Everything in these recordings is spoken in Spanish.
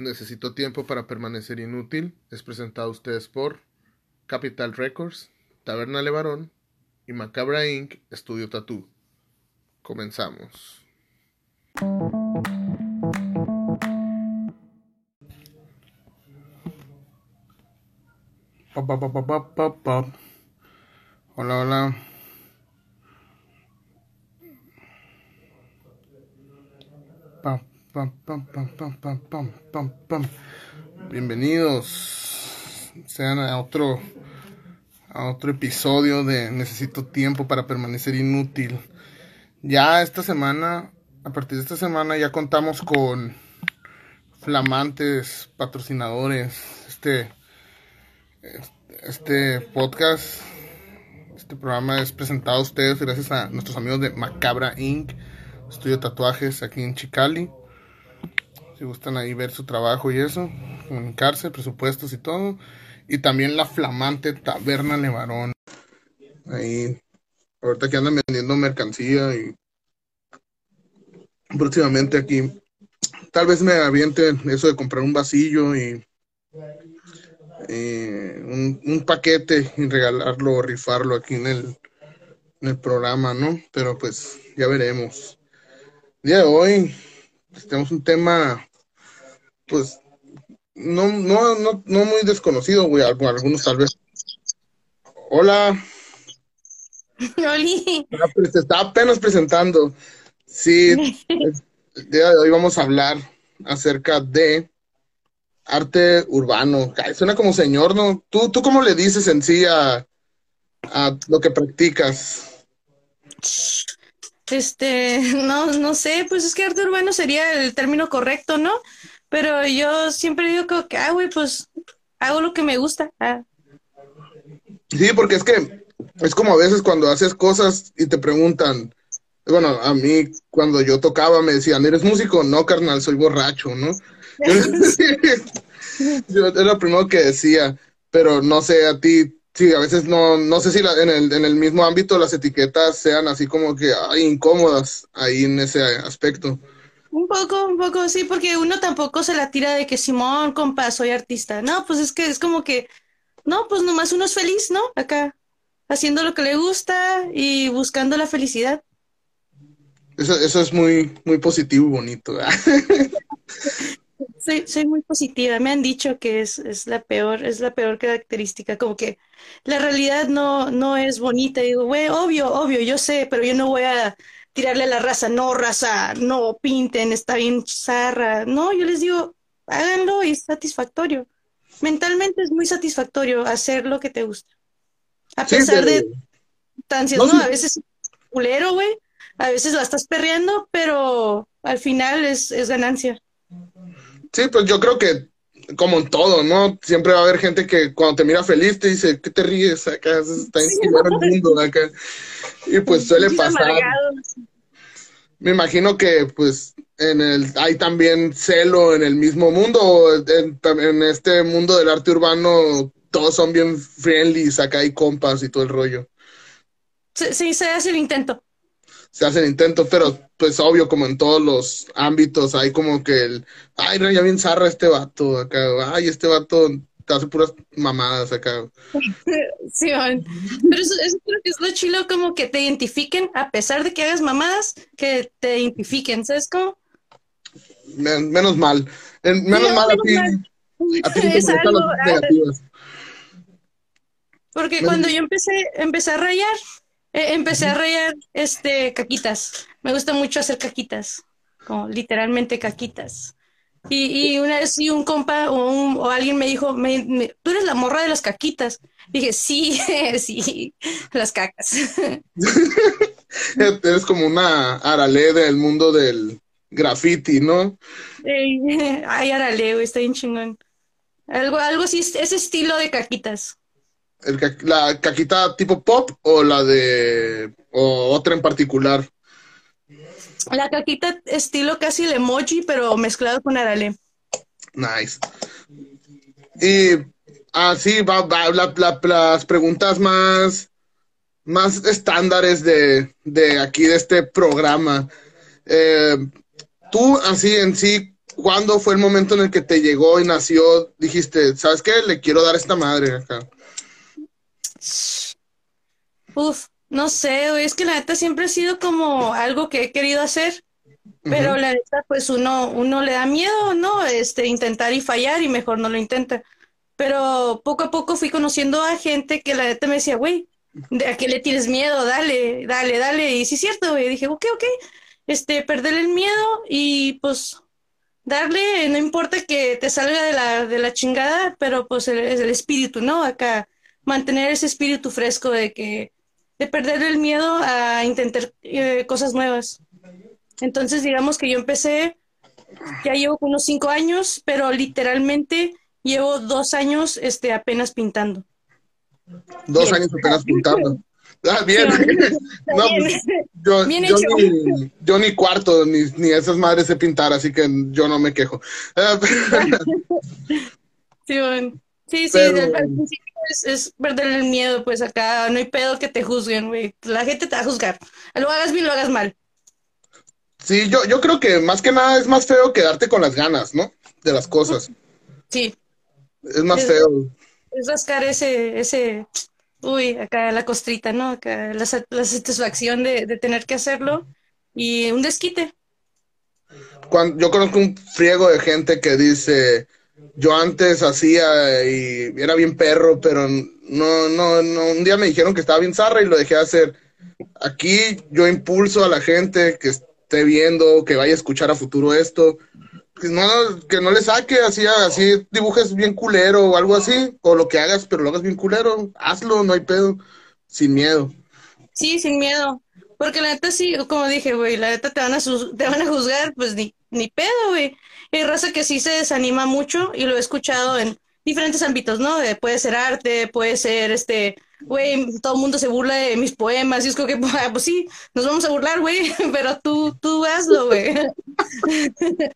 Necesito tiempo para permanecer inútil. Es presentado a ustedes por Capital Records, Taberna Levarón y Macabra Inc. Estudio Tattoo. Comenzamos. Hola, hola. Pam, Bienvenidos sean a otro a otro episodio de Necesito tiempo para permanecer inútil. Ya esta semana, a partir de esta semana ya contamos con flamantes patrocinadores. Este este podcast este programa es presentado a ustedes gracias a nuestros amigos de Macabra Inc estudio tatuajes aquí en Chicali. Si gustan ahí ver su trabajo y eso, comunicarse, presupuestos y todo. Y también la flamante Taberna Levarón. Ahí, ahorita que andan vendiendo mercancía y próximamente aquí. Tal vez me aviente eso de comprar un vasillo y un, un, paquete y regalarlo o rifarlo aquí en el, en el programa, ¿no? Pero pues ya veremos día de hoy pues, tenemos un tema, pues, no, no, no, no muy desconocido, güey, algunos tal vez. Hola. Oli. Se está apenas presentando. Sí, el día de hoy vamos a hablar acerca de arte urbano. suena como señor, ¿no? ¿Tú, tú cómo le dices en sí a, a lo que practicas? Este, no, no sé, pues es que arte urbano sería el término correcto, ¿no? Pero yo siempre digo que, ah, güey, pues hago lo que me gusta. Ah. Sí, porque es que es como a veces cuando haces cosas y te preguntan, bueno, a mí cuando yo tocaba me decían, ¿eres músico? No, carnal, soy borracho, ¿no? yo era lo primero que decía, pero no sé, a ti, Sí, a veces no, no sé si en, el, en el mismo ámbito las etiquetas sean así como que incómodas ahí en ese aspecto. Un poco, un poco, sí, porque uno tampoco se la tira de que Simón, compa, soy artista. No, pues es que es como que, no, pues nomás uno es feliz, ¿no? Acá, haciendo lo que le gusta y buscando la felicidad. Eso, eso es muy, muy positivo y bonito. soy, soy muy positiva. Me han dicho que es, es la peor, es la peor característica, como que la realidad no, no es bonita. digo, güey, obvio, obvio, yo sé, pero yo no voy a tirarle a la raza, no, raza, no pinten, está bien zarra. No, yo les digo, háganlo y es satisfactorio. Mentalmente es muy satisfactorio hacer lo que te gusta. A pesar de distancias, ¿no? A veces culero, güey. A veces la estás perreando, pero al final es, es ganancia. Sí, pues yo creo que como en todo, ¿no? Siempre va a haber gente que cuando te mira feliz te dice, ¿qué te ríes? Acá está en el mundo, acá. Y pues suele pasar. Me imagino que pues en el hay también celo en el mismo mundo, en, en este mundo del arte urbano todos son bien friendly, acá hay compas y todo el rollo. Sí, sí, se hace el intento se hacen intentos, pero pues obvio, como en todos los ámbitos, hay como que el, ay, no, ya bien zarra este vato acá, ay, este vato hace puras mamadas acá. Sí, pero eso, creo que es lo chilo, como que te identifiquen, a pesar de que hagas mamadas, que te identifiquen, ¿sabes cómo? menos mal, menos mal a ti. A ti es algo, Porque cuando yo empecé, empecé a rayar, eh, empecé a rayar este, caquitas. Me gusta mucho hacer caquitas, como literalmente caquitas. Y, y una vez sí, un compa o, un, o alguien me dijo, me, tú eres la morra de las caquitas. Dije, sí, sí, las cacas. eres como una arale del mundo del graffiti, ¿no? ay, arale, está bien chingón. Algo, algo así, ese estilo de caquitas la caquita tipo pop o la de o otra en particular. La caquita estilo casi el emoji, pero mezclado con arale. Nice. Y así va, va las preguntas más, más estándares de, de aquí, de este programa. Eh, tú, así en sí, ¿cuándo fue el momento en el que te llegó y nació? Dijiste, ¿sabes qué? Le quiero dar esta madre acá. Uf, no sé, es que la neta siempre ha sido como algo que he querido hacer, pero la neta, pues uno, uno le da miedo, ¿no? Este, intentar y fallar y mejor no lo intenta. Pero poco a poco fui conociendo a gente que la neta me decía, güey, ¿de a qué le tienes miedo? Dale, dale, dale. Y sí es cierto, güey. Dije, ok, ok, este, perder el miedo y pues darle, no importa que te salga de la, de la chingada, pero pues el, el espíritu, ¿no? Acá, mantener ese espíritu fresco de que, de perder el miedo a intentar eh, cosas nuevas. Entonces, digamos que yo empecé, ya llevo unos cinco años, pero literalmente llevo dos años este, apenas pintando. Dos años apenas pintando. Ah, bien. no, pues, yo, ni, yo, ni, cuarto, ni, ni, esas madres sé pintar, así que yo no me quejo. sí, bueno. Sí, sí, al principio es, perder el miedo, pues acá no hay pedo que te juzguen, güey. La gente te va a juzgar. Lo hagas bien, lo hagas mal. Sí, yo, yo creo que más que nada es más feo quedarte con las ganas, ¿no? De las cosas. Sí. Es más feo. Es rascar ese, ese, uy, acá la costrita, ¿no? Acá la, satisfacción de, de, tener que hacerlo y un desquite. Cuando, yo conozco un friego de gente que dice, yo antes hacía y era bien perro, pero no, no, no, un día me dijeron que estaba bien zarra y lo dejé de hacer. Aquí yo impulso a la gente que esté viendo, que vaya a escuchar a futuro esto, que no, que no le saque así, así dibujes bien culero o algo así, o lo que hagas, pero lo hagas bien culero, hazlo, no hay pedo, sin miedo. Sí, sin miedo. Porque la neta sí, como dije, güey, la neta te van a, te van a juzgar, pues ni, ni pedo, güey. Hay raza que sí se desanima mucho y lo he escuchado en diferentes ámbitos, ¿no? puede ser arte, puede ser este, güey, todo el mundo se burla de mis poemas y es como que, pues sí, nos vamos a burlar, güey, pero tú, tú hazlo, güey.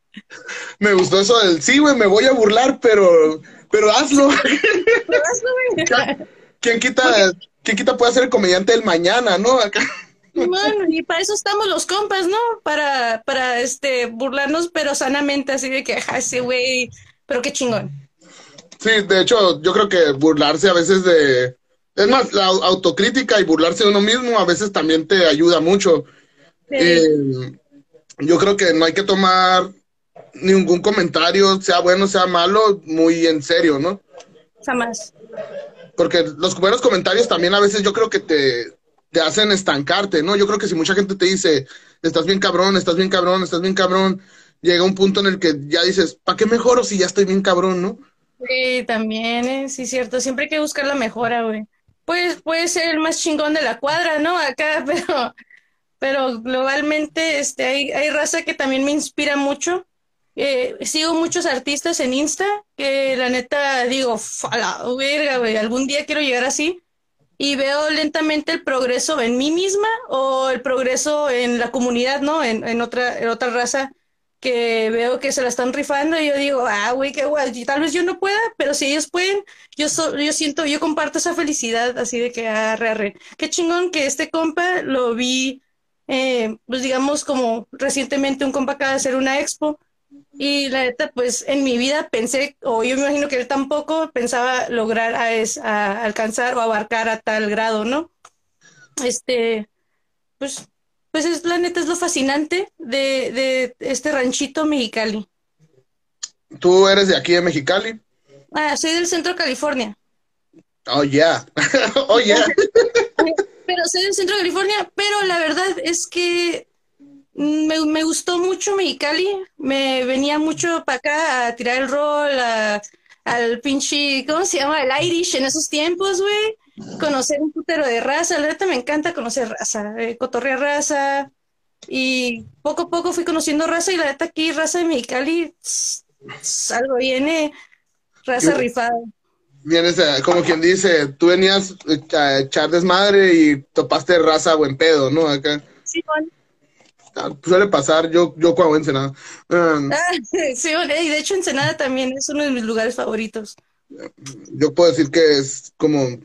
Me gustó eso del, sí, güey, me voy a burlar, pero, pero hazlo. Pero hazlo, güey. ¿Quién quita, ¿quién quita puede ser el comediante del mañana, no? Acá. Bueno, y para eso estamos los compas, ¿no? Para, para este, burlarnos, pero sanamente, así de que, ja, ese güey, pero qué chingón. Sí, de hecho, yo creo que burlarse a veces de. Es más, la autocrítica y burlarse de uno mismo a veces también te ayuda mucho. Eh, yo creo que no hay que tomar ningún comentario, sea bueno, sea malo, muy en serio, ¿no? Jamás. Porque los buenos comentarios también a veces yo creo que te, te hacen estancarte, ¿no? Yo creo que si mucha gente te dice, estás bien cabrón, estás bien cabrón, estás bien cabrón, llega un punto en el que ya dices, ¿para qué mejoro si ya estoy bien cabrón, no? Sí, también, ¿eh? sí, cierto, siempre hay que buscar la mejora, güey. Pues puede ser el más chingón de la cuadra, ¿no? Acá, pero, pero globalmente este, hay, hay raza que también me inspira mucho. Eh, sigo muchos artistas en Insta que la neta digo, a la verga, güey, algún día quiero llegar así y veo lentamente el progreso en mí misma o el progreso en la comunidad, ¿no? En, en otra, en otra raza que veo que se la están rifando y yo digo, ah, güey, qué guay, tal vez yo no pueda, pero si ellos pueden, yo, yo siento, yo comparto esa felicidad así de que, arre, arre. Qué chingón que este compa lo vi, eh, pues digamos, como recientemente un compa acaba de hacer una expo y la neta, pues en mi vida pensé, o yo me imagino que él tampoco pensaba lograr a, es, a alcanzar o abarcar a tal grado, ¿no? Este, pues, pues es, la neta es lo fascinante de, de este ranchito Mexicali. ¿Tú eres de aquí de Mexicali? Ah, soy del centro de California. Oh, yeah. oh, yeah. pero soy del centro de California, pero la verdad es que me, me, gustó mucho Mexicali, me venía mucho para acá a tirar el rol, al pinche, ¿cómo se llama? El Irish en esos tiempos, güey. Conocer un putero de raza, la neta me encanta conocer raza, eh, cotorrear raza. Y poco a poco fui conociendo raza y la neta aquí, raza de Mexicali, algo viene, raza rifada. Vienes, como quien dice, tú venías a echar desmadre y topaste raza buen pedo, ¿no? Acá. Sí, bueno. Ah, suele pasar, yo, yo cuando Ensenada. Um, ah, sí, y de hecho Ensenada también es uno de mis lugares favoritos. Yo puedo decir que es como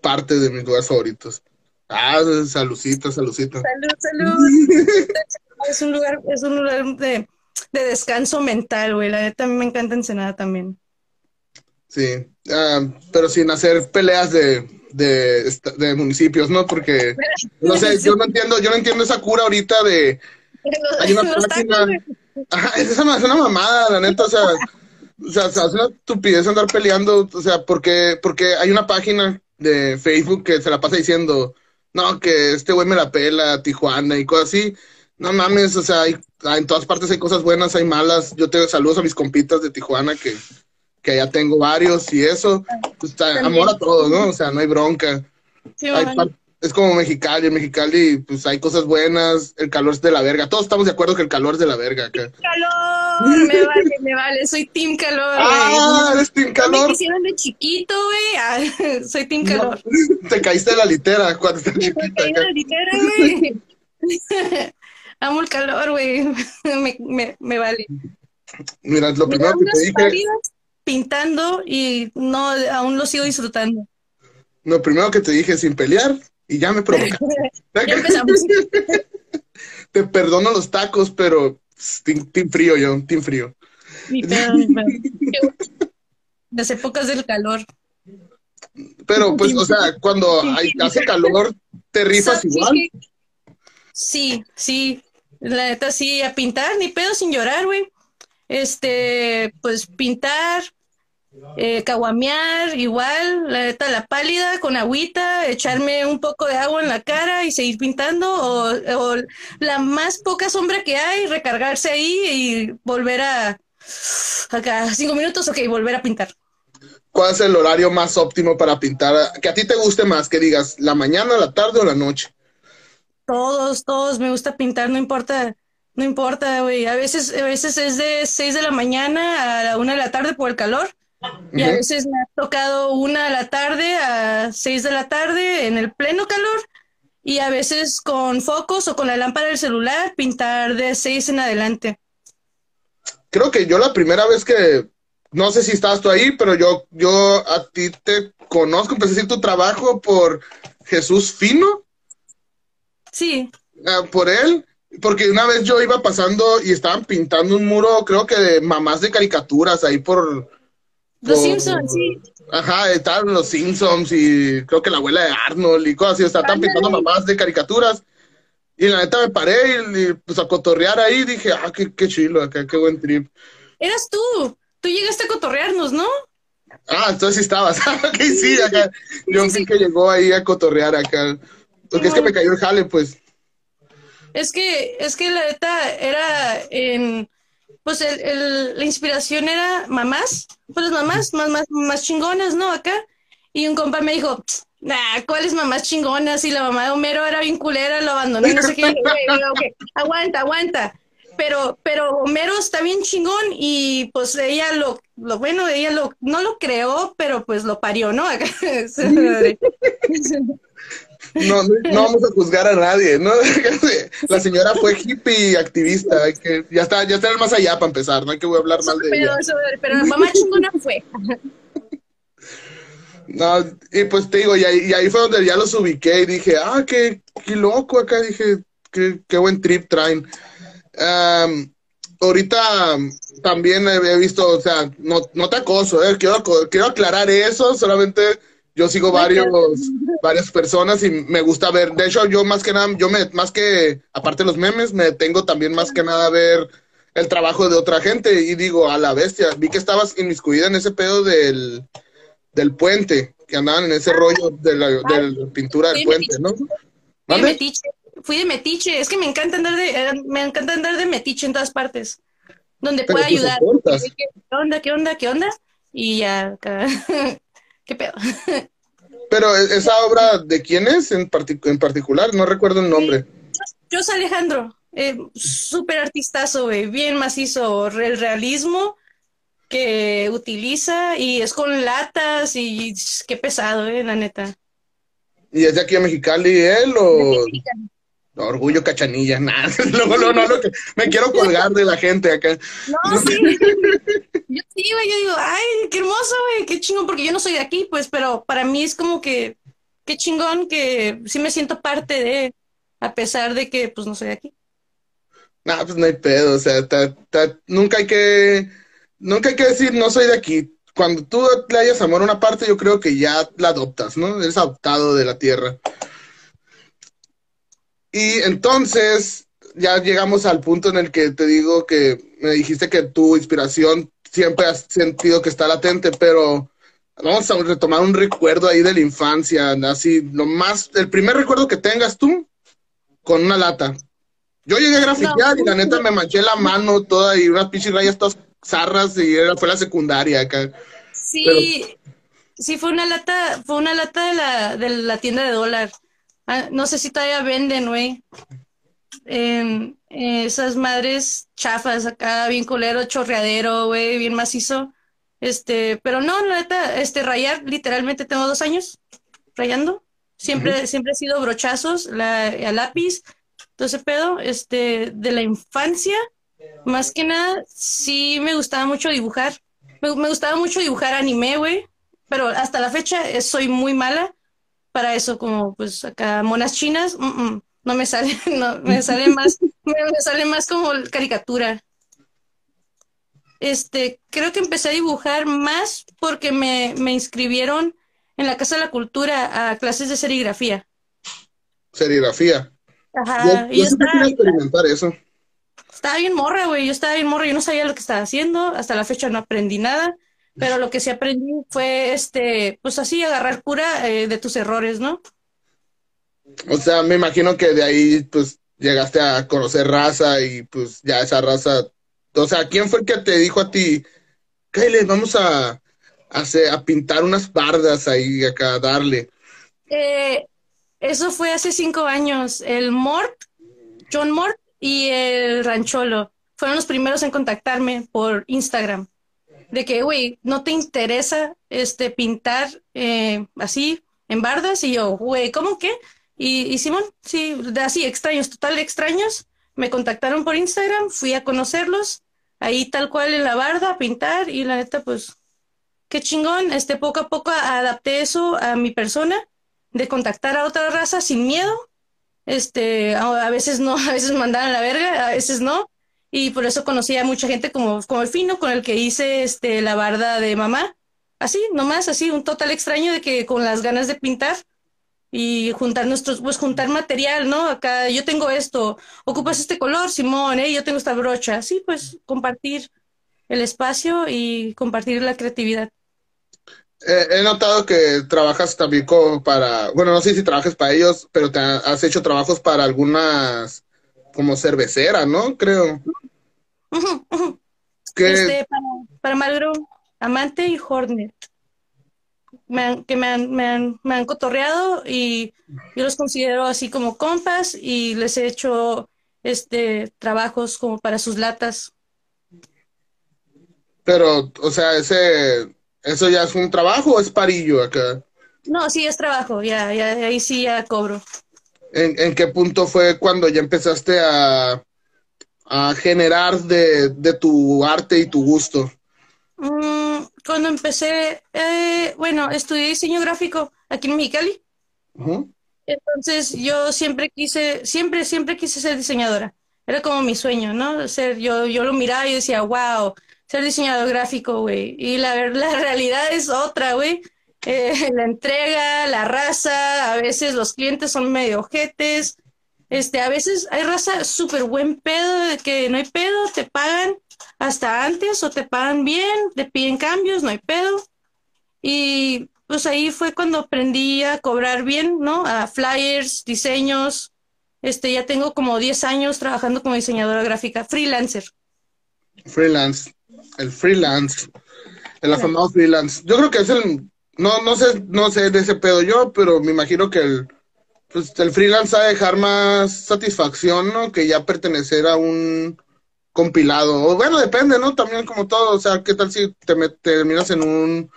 parte de mis lugares favoritos. Ah, saludcita, saludcita. Salud, salud. es un lugar, es un lugar de, de descanso mental, güey. La neta, a mí me encanta Ensenada también. Sí, ah, pero sin hacer peleas de, de, municipios, ¿no? Porque, no sé, yo no entiendo, yo no entiendo esa cura ahorita de... Hay una página... Ajá, es, una, es una mamada, la neta, o sea, o sea, es una estupidez andar peleando, o sea, porque, porque hay una página de Facebook que se la pasa diciendo, no, que este güey me la pela, Tijuana y cosas así. No mames, o sea, hay, en todas partes hay cosas buenas, hay malas. Yo te saludos a mis compitas de Tijuana que, que allá tengo varios y eso. Pues, amor a todos, ¿no? O sea, no hay bronca. es como Mexicali, en Mexicali, pues hay cosas buenas, el calor es de la verga. Todos estamos de acuerdo que el calor es de la verga acá. ¡Calor! Me vale, me vale, soy Team Calor. ¡Ah! ¿Eres Team Calor? Me hicieron de chiquito, güey. Ah, soy Team Calor. te caíste de la litera cuando estabas chiquita. Me caí de la litera, güey. Amo el calor, güey. me, me, me, vale. Mira, lo primero que te dije. Pintando y no, aún lo sigo disfrutando. Lo primero que te dije sin pelear y ya me provocaste. ya empezamos. te perdono los tacos, pero team, frío yo, team frío. Mi pedo, Las épocas del calor. Pero pues, o sea, cuando hay, hace calor, te rifas igual. Sí, sí, la neta sí, a pintar, ni pedo sin llorar, güey. Este, pues pintar, eh, caguamear, igual, la neta, la pálida con agüita, echarme un poco de agua en la cara y seguir pintando, o, la más poca sombra que hay, recargarse ahí y volver a, acá, cinco minutos, ok, volver a pintar. ¿Cuál es el horario más óptimo para pintar? Que a ti te guste más, que digas, la mañana, la tarde o la noche. Todos, todos, me gusta pintar, no importa, no importa, güey. A veces, a veces es de 6 de la mañana a la 1 de la tarde por el calor. Y a veces me ha tocado una de la tarde a 6 de la tarde en el pleno calor. Y a veces con focos o con la lámpara del celular pintar de 6 en adelante. Creo que yo la primera vez que, no sé si estabas tú ahí, pero yo, yo a ti te conozco, empecé a decir tu trabajo por Jesús Fino. Sí. Ah, por él, porque una vez yo iba pasando y estaban pintando un muro, creo que de mamás de caricaturas ahí por... Los Simpsons, sí. Ajá, estaban los Simpsons y creo que la abuela de Arnold y cosas así, estaban pintando mamás de caricaturas. Y la neta me paré y, pues a cotorrear ahí dije, ah, qué, qué chilo acá, qué buen trip. Eras tú, tú llegaste a cotorrearnos, ¿no? Ah, entonces sí estabas. ok, sí, acá. Yo sí, que llegó ahí a cotorrear acá. Porque es que me cayó el jale, pues. Es que, es que la neta era en, pues el, la inspiración era mamás, pues las mamás más, más, más chingonas, ¿no? Acá. Y un compa me dijo, nah, ¿cuáles mamás chingonas? Y la mamá de Homero era bien culera, lo abandonó no sé qué. aguanta, aguanta. Pero, pero Homero está bien chingón y pues ella lo, lo bueno, ella lo, no lo creó, pero pues lo parió, ¿no? No, no vamos a juzgar a nadie, ¿no? La señora fue hippie activista, que ya está, ya está más allá para empezar, no hay que hablar mal de pero, ella. pero la mamá chingona fue. No, y pues te digo, y ahí, fue donde ya los ubiqué y dije, ah, qué, qué loco acá, dije, qué, qué buen trip traen. ahorita también he visto, o sea, no, no te acoso, eh, quiero, quiero aclarar eso, solamente yo sigo varios, varias personas y me gusta ver. De hecho, yo más que nada, yo me, más que, aparte de los memes, me tengo también más que nada a ver el trabajo de otra gente y digo, a la bestia, vi que estabas inmiscuida en ese pedo del, del puente, que andaban en ese ah. rollo de la, pintura del puente, ¿no? Fui de metiche, fui de metiche, es que me encanta andar de, eh, me encanta andar de metiche en todas partes, donde pueda ayudar. ¿Qué onda, qué onda, qué onda? Y ya, ¿Qué pedo? Pero e-, esa obra, ¿de quién es en, en particular? No recuerdo el nombre. Yo soy Alejandro, eh, súper artistazo, bien macizo, el realismo que utiliza y es con latas y qué pesado, eh, la neta. ¿Y es de aquí a Mexicali él o...? Orgullo cachanilla, nada. Luego, no, no, me quiero colgar de la gente acá. No, sí. yo sí, güey, yo digo, ay, qué hermoso, güey, qué chingón, porque yo no soy de aquí, pues, pero para mí es como que, qué chingón que sí me siento parte de, a pesar de que, pues, no soy de aquí. Nah, pues no hay pedo, o sea, nunca hay que, nunca hay que decir no soy de aquí. Cuando tú le hayas amor a una parte, yo creo que ya la adoptas, ¿no? Eres adoptado de la tierra. Y entonces ya llegamos al punto en el que te digo que me dijiste que tu inspiración siempre has sentido que está latente, pero vamos a retomar un recuerdo ahí de la infancia, así, lo más, el primer recuerdo que tengas tú con una lata. Yo llegué a grafitear y la neta me manché la mano toda y unas pinches rayas todas zarras y era, fue la secundaria acá. Sí, sí fue una lata, fue una lata de la, de la tienda de dólar. Ah, no sé si todavía venden, güey. Eh, esas madres chafas acá, bien colero, chorreadero, güey, bien macizo. Este, pero no, la neta, este, rayar, literalmente tengo dos años rayando. Siempre, siempre he sido brochazos, la, a lápiz, todo ese pedo, este, de la infancia, más que nada, sí me gustaba mucho dibujar. Me, gustaba mucho dibujar anime, güey, pero hasta la fecha eh, soy muy mala para eso, como pues acá monas chinas, no me sale, no, me sale más, me, sale más como caricatura. Este, creo que empecé a dibujar más porque me, me inscribieron en la Casa de la Cultura a clases de serigrafía. Serigrafía. Ajá. Yo, estaba, experimentar eso. Estaba bien morra, güey. Yo estaba bien morra. Yo no sabía lo que estaba haciendo. Hasta la fecha no aprendí nada. Pero lo que sí aprendí fue, este, pues así, agarrar cura eh, de tus errores, ¿no? O sea, me imagino que de ahí, pues, llegaste a conocer raza y, pues, ya esa raza. O sea, ¿quién fue el que te dijo a ti, Kyle, vamos a, a, pintar unas bardas ahí acá, darle. Eh, eso fue hace cinco años. El Mort, John Mort y el Rancholo fueron los primeros en contactarme por Instagram. De que, güey, ¿no te interesa este pintar eh, así en bardas? Y yo, güey, ¿cómo que? Y, Simón, sí, así, extraños, total extraños. Me contactaron por Instagram, fui a conocerlos, ahí tal cual en la barda, a pintar, y la neta, pues, qué chingón, este, poco a poco adapté eso a mi persona, de contactar a otra raza sin miedo, este, a, veces no, a veces mandaban a la verga, a veces no, y por eso conocí a mucha gente como, como el fino con el que hice, este, la barda de mamá, así, nomás, así, un total extraño de que con las ganas de pintar, y juntar nuestros, pues juntar material, ¿no? Acá yo tengo esto, ocupas este color, Simón, ¿eh? yo tengo esta brocha, sí, pues compartir el espacio y compartir la creatividad he notado que trabajas también para, bueno, no sé si trabajas para ellos, pero te has hecho trabajos para algunas, como cervecera, ¿no? Creo. Este, para, para Amante y Hornet. que me han, me, han, me han cotorreado y yo los considero así como compas y les he hecho este trabajos como para sus latas. Pero, o sea, ese ¿Eso ya es un trabajo o es parillo acá? No, sí es trabajo, ya, ya ahí sí ya cobro. ¿En, qué punto fue cuando ya empezaste a, a generar de, tu arte y tu gusto? Mm, cuando empecé, eh, bueno, estudié diseño gráfico aquí en Mexicali. Entonces yo siempre quise, siempre, siempre quise ser diseñadora. Era como mi sueño, ¿no? Ser, yo, yo lo miraba y decía, wow, ser diseñador gráfico, güey. Y la, la realidad es otra, güey. Eh, la entrega, la raza, a veces los clientes son medio ojetes. Este, a veces hay raza súper buen pedo, de que no hay pedo, te pagan hasta antes o te pagan bien, te piden cambios, no hay pedo. Y pues ahí fue cuando aprendí a cobrar bien, ¿no? A flyers, diseños. Este, ya tengo como 10 años trabajando como diseñadora gráfica, freelancer. Freelance el freelance, el afamado freelance. Yo creo que es el, no, no sé, no sé de ese pedo yo, pero me imagino que el, pues el freelance va a dejar más satisfacción, ¿no? Que ya pertenecer a un compilado. O bueno, depende, ¿no? También como todo, o sea, ¿qué tal si te terminas en un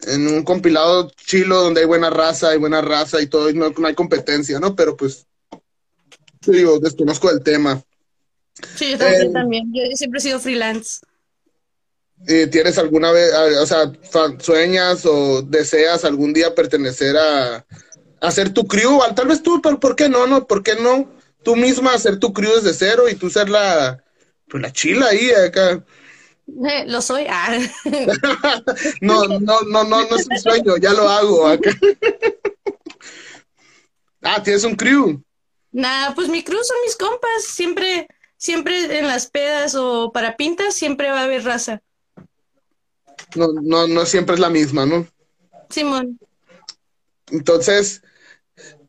en un compilado chilo donde hay buena raza, hay buena raza y todo, y no, hay competencia, ¿no? Pero pues, digo, desconozco el tema. Sí, yo también, eh, también. Yo siempre he sido freelance. ¿Tienes alguna vez, o sea, sueñas o deseas algún día pertenecer a, ser tu crew? Tal vez tú, pero ¿por qué no? no? ¿Por qué no tú misma hacer tu crew desde cero y tú ser la, pues la chila ahí acá. Eh, lo soy. Ah. no, no, no, no, no es un sueño, ya lo hago acá. ah, tienes un crew. Nah, pues mi crew son mis compas. Siempre, siempre en las pedas o para pintas, siempre va a haber raza. No, no, no siempre es la misma, ¿no? Simón. Entonces,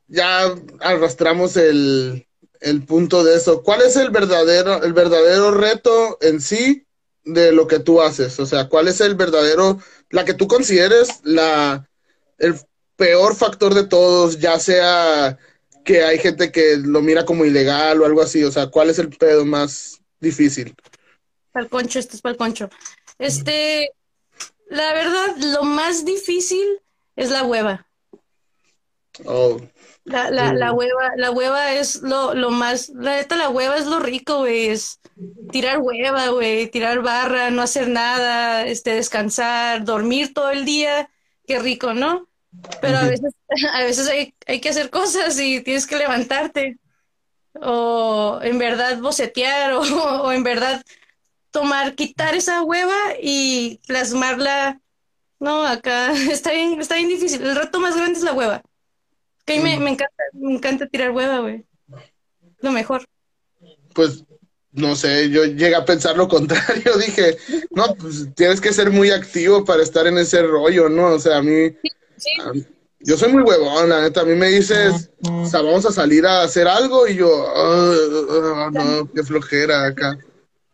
ya arrastramos el, el punto de eso. ¿Cuál es el verdadero, el verdadero reto en sí de lo que tú haces? O sea, ¿cuál es el verdadero, la que tú consideres la, el peor factor de todos, ya sea que hay gente que lo mira como ilegal o algo así? O sea, ¿cuál es el pedo más difícil? Para el concho, este es para el concho. Este, la verdad, lo más difícil es la hueva. Oh. La, la, la hueva, la hueva es lo, lo más, la neta, la hueva es lo rico, güey, es tirar hueva, güey, tirar barra, no hacer nada, este, descansar, dormir todo el día, qué rico, ¿no? Pero a veces, a veces hay, hay que hacer cosas y tienes que levantarte, o en verdad bocetear, o, o en verdad tomar, quitar esa hueva y plasmarla. No, acá está bien, está bien difícil. El reto más grande es la hueva. Que me, me encanta, me encanta tirar hueva, güey. Lo mejor. Pues no sé, yo llegué a pensar lo contrario, dije, no, pues tienes que ser muy activo para estar en ese rollo, ¿no? O sea, a mí, a mí yo soy muy huevón, la neta, a mí me dices, o sea, vamos a salir a hacer algo y yo, "Ah, ah, no, qué flojera acá.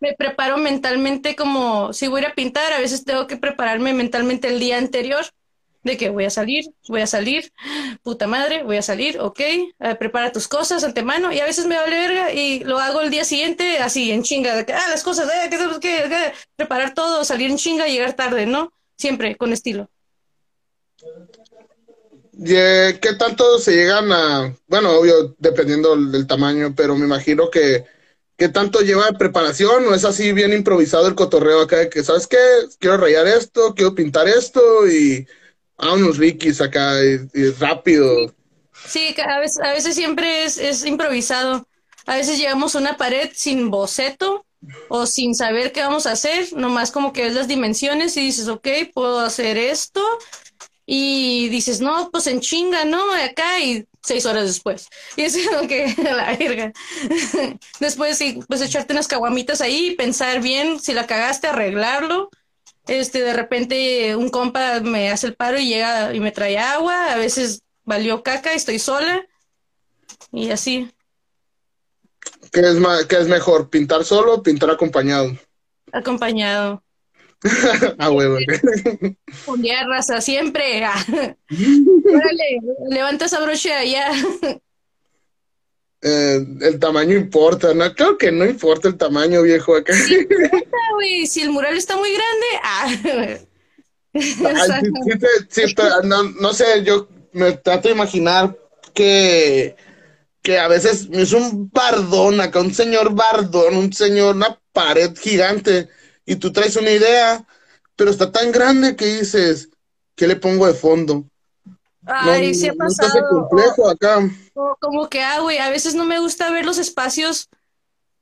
Me preparo mentalmente como si voy a ir a pintar, a veces tengo que prepararme mentalmente el día anterior de que voy a salir, voy a salir, puta madre, voy a salir, ok, prepara tus cosas antemano y a veces me vale verga y lo hago el día siguiente así en chinga, de que, ah, las cosas, eh, que, que, que, preparar todo, salir en chinga, llegar tarde, ¿no? Siempre con estilo. ¿Y, eh, ¿Qué tanto se llegan a, bueno, obvio, dependiendo del tamaño, pero me imagino que, ¿qué tanto lleva de preparación o es así bien improvisado el cotorreo acá de que, ¿sabes qué? Quiero rayar esto, quiero pintar esto y a unos rikis acá y, y rápido. Sí, a veces, a veces siempre es, es improvisado. A veces llegamos a una pared sin boceto o sin saber qué vamos a hacer, nomás como que ves las dimensiones y dices, ok, puedo hacer esto. Y dices, no, pues en chinga, ¿no? Acá y seis horas después. Y es como que la verga. Después sí, pues echarte unas caguamitas ahí, pensar bien si la cagaste, arreglarlo. Este, de repente un compa me hace el paro y llega y me trae agua, a veces valió caca, estoy sola y así. ¿Qué es, ma- qué es mejor, pintar solo o pintar acompañado? Acompañado. ah, huevo. Un día raza, siempre. Ah. Órale, levanta esa brocha allá. Eh, el tamaño importa, ¿no? Creo que no importa el tamaño, viejo, acá. Güey, si el mural está muy grande, ah. Ay, sí, sí sí, no, no sé, yo me trato de imaginar que, que a veces es un bardón acá, un señor bardón, un señor, una pared gigante, y tú traes una idea, pero está tan grande que dices, ¿qué le pongo de fondo? Ay, no, sí ha no pasado. complejo acá. O como que, ah, güey, a veces no me gusta ver los espacios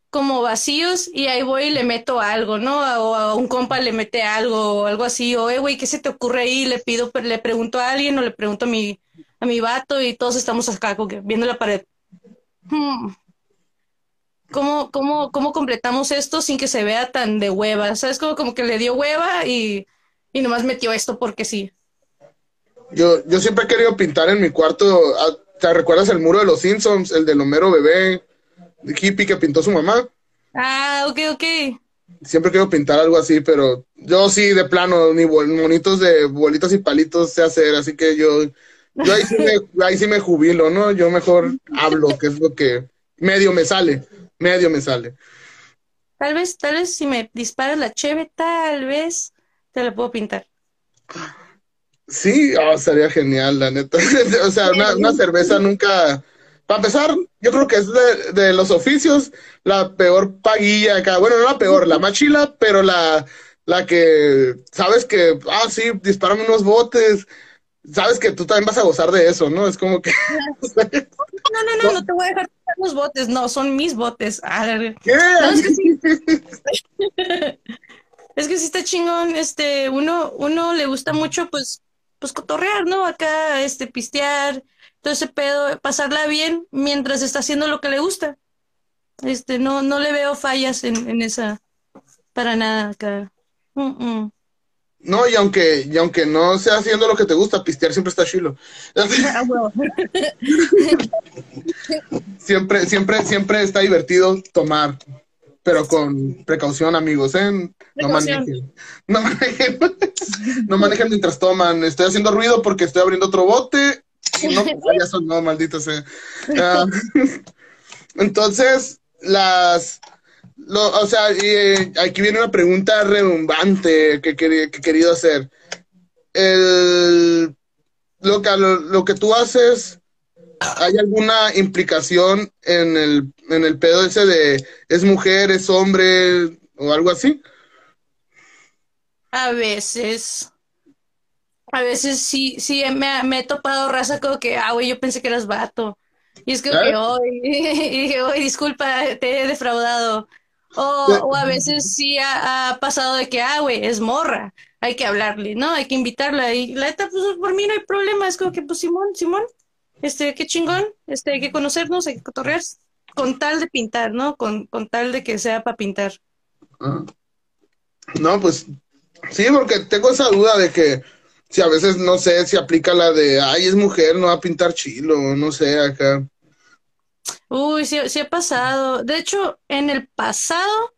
como vacíos y ahí voy y le meto algo, ¿no? O a un compa le mete algo o algo así, o, eh, güey, ¿qué se te ocurre ahí? Le pido, le pregunto a alguien o le pregunto a mi, a mi vato y todos estamos acá como que viendo la pared. Hmm. ¿Cómo, cómo, cómo completamos esto sin que se vea tan de hueva? ¿Sabes? Como, como que le dio hueva y, y nomás metió esto porque sí. Yo, yo siempre he querido pintar en mi cuarto. ah, ¿Te recuerdas el muro de los Simpsons? El del Homero bebé, de hippie que pintó su mamá. Ah, ok, ok. Siempre quiero pintar algo así, pero yo sí, de plano, ni monitos de bolitas y palitos sé hacer, así que yo, yo ahí sí me, ahí sí me jubilo, ¿no? Yo mejor hablo, que es lo que medio me sale, medio me sale. Tal vez, tal vez si me disparas la cheve, tal vez te la puedo pintar. Sí, oh, sería genial, la neta. O sea, una, una cerveza nunca. Para empezar, yo creo que es de, de los oficios la peor paguilla acá. Bueno, no la peor, la más chila, pero la, la que, sabes que, ah, sí, dispárame unos botes. Sabes que tú también vas a gozar de eso, ¿no? Es como que... no, no, no, no, te voy a dejar los botes, no, son mis botes. Ah, ¿Qué? es, que sí. es que sí está chingón, este, uno, uno le gusta mucho, pues, pues cotorrear, ¿no? Acá, este, pistear, todo ese pedo, pasarla bien mientras está haciendo lo que le gusta. Este, no, no le veo fallas en, en esa, para nada acá. No, y aunque, y aunque no sea haciendo lo que te gusta, pistear siempre está chilo. Ah, siempre, siempre, siempre está divertido tomar, pero con precaución, amigos, ¿eh? No manejen. No manejen. no manejen mientras toman. Estoy haciendo ruido porque estoy abriendo otro bote. no, ya son, no, maldito sea. Ah, entonces, las o sea, y, eh, aquí viene una pregunta redundante que, que, he querido hacer. El, lo, que, lo, que tú haces, ¿hay alguna implicación en el, en el pedo ese de es mujer, es hombre o algo así? A veces. A veces sí, sí, me, me he topado raza como que, ah, güey, yo pensé que eras vato. Y es que, ¿Eh? hoy, y dije, hoy, disculpa, te he defraudado. O, a veces sí ha, pasado de que, ah, güey, es morra, hay que hablarle, ¿no? Hay que invitarla. Y la neta, pues por mí no hay problema, es como que, pues Simón, Simón, este, qué chingón, este, hay que conocernos, hay que cotorrear, con tal de pintar, ¿no? Con, con tal de que sea para pintar. Ah. No, pues sí, porque tengo esa duda de que si a veces, no sé, si aplica la de, ay, es mujer, no va a pintar chilo, no sé, acá. Uy, sí, sí ha pasado. De hecho, en el pasado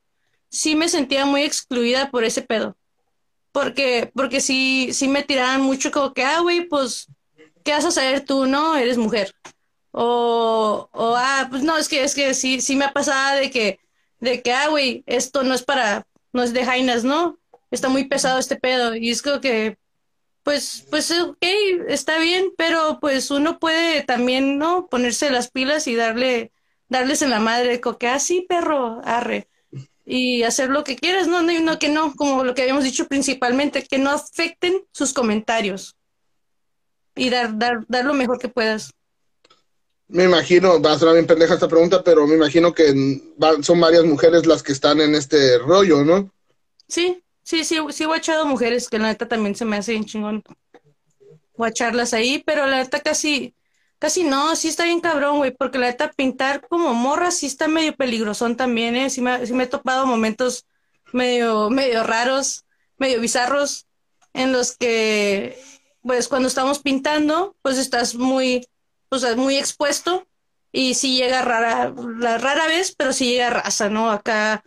sí me sentía muy excluida por ese pedo. Porque, porque sí, sí me tiraban mucho como que, ah, güey, pues, ¿qué vas a saber tú, no? Eres mujer. O, o, ah, pues no, es que, es que sí, sí me ha pasado de que, de que, ah, güey, esto no es para, no es de jainas, ¿no? Está muy pesado este pedo. Y es como que, pues, pues, ok, está bien, pero pues uno puede también, ¿no? Ponerse las pilas y darle, darles en la madre, que así, ah, perro, arre. Y hacer lo que quieras, no, no, no, que no, como lo que habíamos dicho principalmente, que no afecten sus comentarios. Y dar, dar, dar lo mejor que puedas. Me imagino, va a ser bien pendeja esta pregunta, pero me imagino que son varias mujeres las que están en este rollo, ¿no? Sí, Sí, sí, sí, he echado mujeres, que la neta también se me hace bien chingón guacharlas ahí, pero la neta casi, casi no, sí está bien cabrón, güey, porque la neta pintar como morra sí está medio peligrosón también, ¿eh? Sí me, sí me he topado momentos medio, medio raros, medio bizarros, en los que, pues, cuando estamos pintando, pues estás muy, pues, muy expuesto y sí llega rara, la rara vez, pero sí llega raza, ¿no? Acá,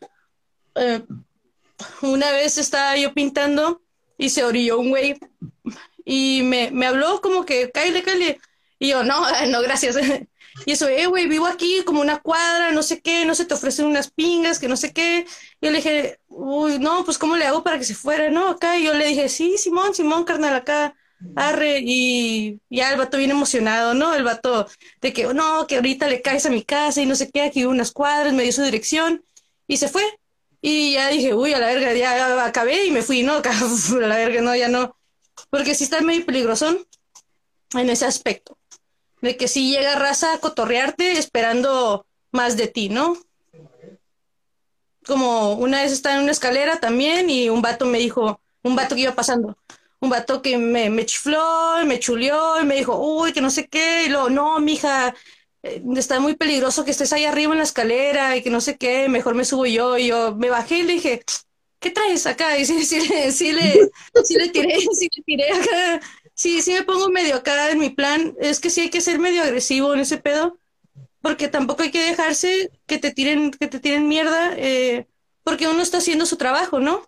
eh, una vez estaba yo pintando y se orilló un güey y me, me habló como que, cállate, cállate. Y yo, no, no, gracias. Y eso, eh, güey, vivo aquí como una cuadra, no sé qué, no se te ofrecen unas pingas, que no sé qué. Y yo le dije, uy, no, pues ¿cómo le hago para que se fuera, no? Acá, y yo le dije, sí, Simón, Simón, carnal, acá, arre. Y ya el vato bien emocionado, ¿no? El vato de que, no, que ahorita le caes a mi casa y no sé qué, aquí unas cuadras, me dio su dirección y se fue. Y ya dije, uy, a la verga, ya acabé y me fui, ¿no? a la verga, no, ya no. Porque sí está medio peligroso en ese aspecto. De que si llega raza a cotorrearte esperando más de ti, ¿no? Como una vez estaba en una escalera también y un vato me dijo, un vato que iba pasando, un vato que me, me chifló, me chuleó y me dijo, uy, que no sé qué, y luego, no, mija, eh, está muy peligroso que estés ahí arriba en la escalera y que no sé qué, mejor me subo yo. Y yo me bajé y le dije, ¿qué traes acá? Y sí, sí, sí, le, sí le tiré, sí le tiré acá. Sí, sí me pongo medio acá en mi plan. Es que sí hay que ser medio agresivo en ese pedo, porque tampoco hay que dejarse que te tiren, que te tiren mierda, eh, porque uno está haciendo su trabajo, ¿no?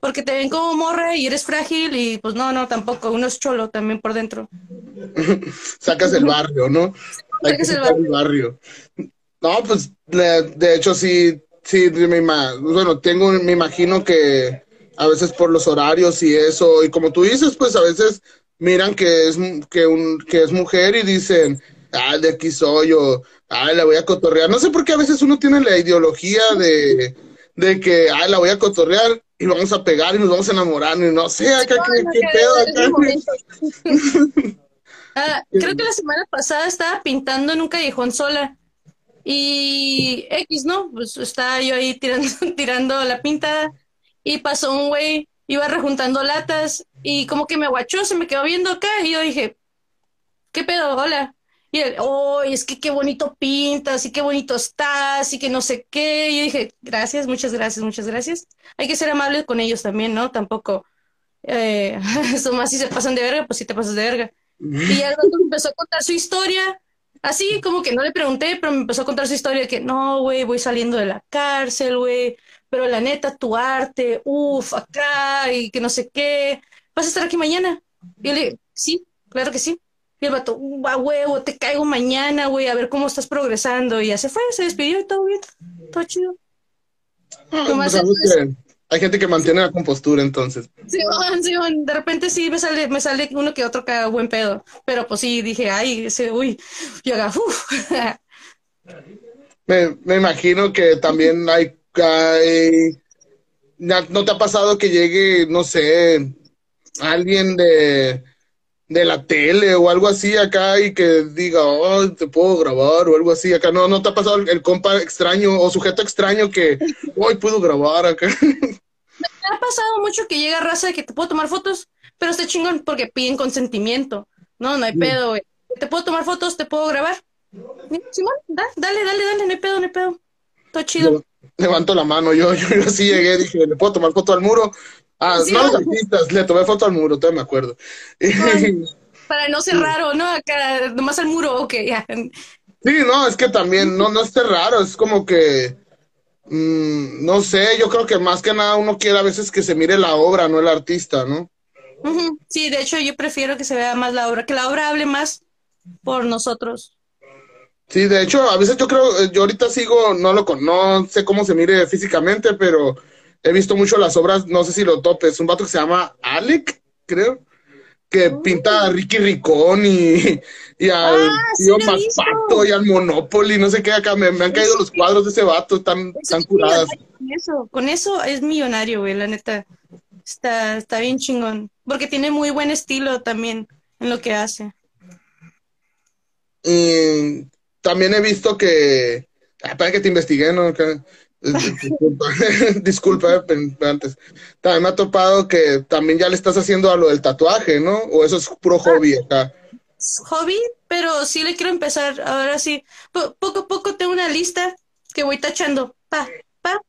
Porque te ven como morra y eres frágil y pues no, no, tampoco, uno es cholo también por dentro. Sacas el barrio, ¿no? Hay que el barrio. No, pues de hecho sí, sí, me, bueno, tengo, me imagino que a veces por los horarios y eso, y como tú dices, pues a veces miran que es, que un, que es mujer y dicen, ah, de aquí soy, o, ah, la voy a cotorrear. No sé por qué a veces uno tiene la ideología de, de que, ah, la voy a cotorrear, y vamos a pegar y nos vamos a enamorar, y no sé, acá, ¿qué, pedo acá? Ah, creo que la semana pasada estaba pintando en un callejón sola. Y X, ¿no? Pues estaba yo ahí tirando, tirando la pintada. Y pasó un güey, iba rejuntando latas. Y como que me aguachó, se me quedó viendo acá. Y yo dije, ¿qué pedo? Hola. Y él, oh, es que qué bonito pintas y qué bonito estás y que no sé qué. Y yo dije, gracias, muchas gracias, muchas gracias. Hay que ser amables con ellos también, ¿no? Tampoco, eh, eso más si se pasan de verga, pues si te pasas de verga. Y ya me empezó a contar su historia, así como que no le pregunté, pero me empezó a contar su historia de que no, güey, voy saliendo de la cárcel, güey, pero la neta, tu arte, uff, acá, y que no sé qué, ¿vas a estar aquí mañana? Y yo le dije, sí, claro que sí. Y el vato, a huevo, te caigo mañana, güey, a ver cómo estás progresando. Y ya se fue, se despidió y todo bien, todo chido. Ah, hay gente que mantiene la compostura, entonces. Sí, sí, de repente sí me sale, me sale uno que otro que buen pedo. Pero pues sí, dije, ay, ese, uy, yo haga, me, imagino que también hay, hay, ¿no te ha pasado que llegue, no sé, alguien de, de la tele o algo así acá y que diga, oh, te puedo grabar o algo así acá. No, no te ha pasado el, compa extraño o sujeto extraño que hoy puedo grabar acá. Me ha pasado mucho que llega raza de que te puedo tomar fotos, pero está chingón porque piden consentimiento. No, no hay pedo, güey. Te puedo tomar fotos, te puedo grabar. Simón, dale, dale, dale, no hay pedo, no hay pedo. Todo chido. levanto la mano, yo, yo, yo así llegué, dije, ¿le puedo tomar foto al muro? Ah, no los artistas, le tomé foto al muro, todavía me acuerdo. para no ser raro, ¿no? Acá, nomás al muro, ok, ya. Sí, no, es que también no, no es raro, es como que, mm, no sé, yo creo que más que nada uno quiere a veces que se mire la obra, no el artista, ¿no? Sí, de hecho yo prefiero que se vea más la obra, que la obra hable más por nosotros. Sí, de hecho, a veces yo creo, yo ahorita sigo, no lo no sé cómo se mire físicamente, pero he visto mucho las obras, no sé si lo topes, un vato que se llama Alec, creo, que oh. pinta a Ricky Ricón y, y al ah, tío y al Monopoly, no sé qué, acá me, han caído los cuadros de ese vato, tan, tan curadas. Con eso, con eso es millonario, güey, la neta. Está, está bien chingón, porque tiene muy buen estilo también en lo que hace. Y también he visto que, ah, para que te investigué, ¿no? Disculpa, disculpa antes. También me ha topado que también ya le estás haciendo a lo del tatuaje, ¿no? O eso es puro hobby acá. Hobby, pero sí le quiero empezar. Ahora sí, poco a poco tengo una lista que voy tachando. Pa, pa.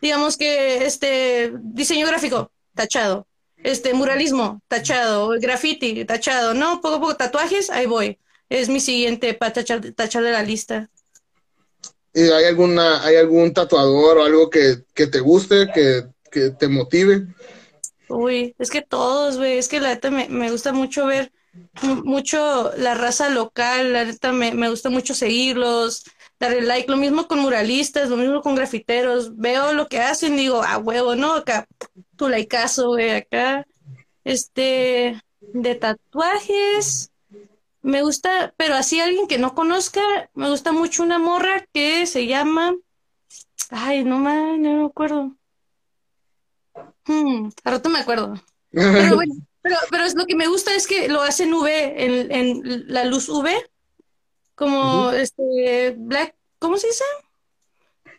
Digamos que este diseño gráfico, tachado. Este muralismo, tachado. Graffiti, tachado. No, poco a poco tatuajes, ahí voy. Es mi siguiente para tachar, tachar de la lista. ¿Hay, alguna, ¿Hay algún tatuador o algo que, te guste, que, te motive? Uy, es que todos, güey, es que la neta me, gusta mucho ver mucho la raza local, la neta me, me gusta mucho seguirlos, darle like, lo mismo con muralistas, lo mismo con grafiteros, veo lo que hacen, digo, a huevo, ¿no? Acá, tu likeazo, güey, acá, este, de tatuajes, me gusta, pero así alguien que no conozca, me gusta mucho una morra que se llama. Ay, no, me, no me acuerdo. Hmm, a rato me acuerdo. Pero bueno, pero, pero es lo que me gusta es que lo hacen V, en, en la luz V, como este black, ¿cómo se dice?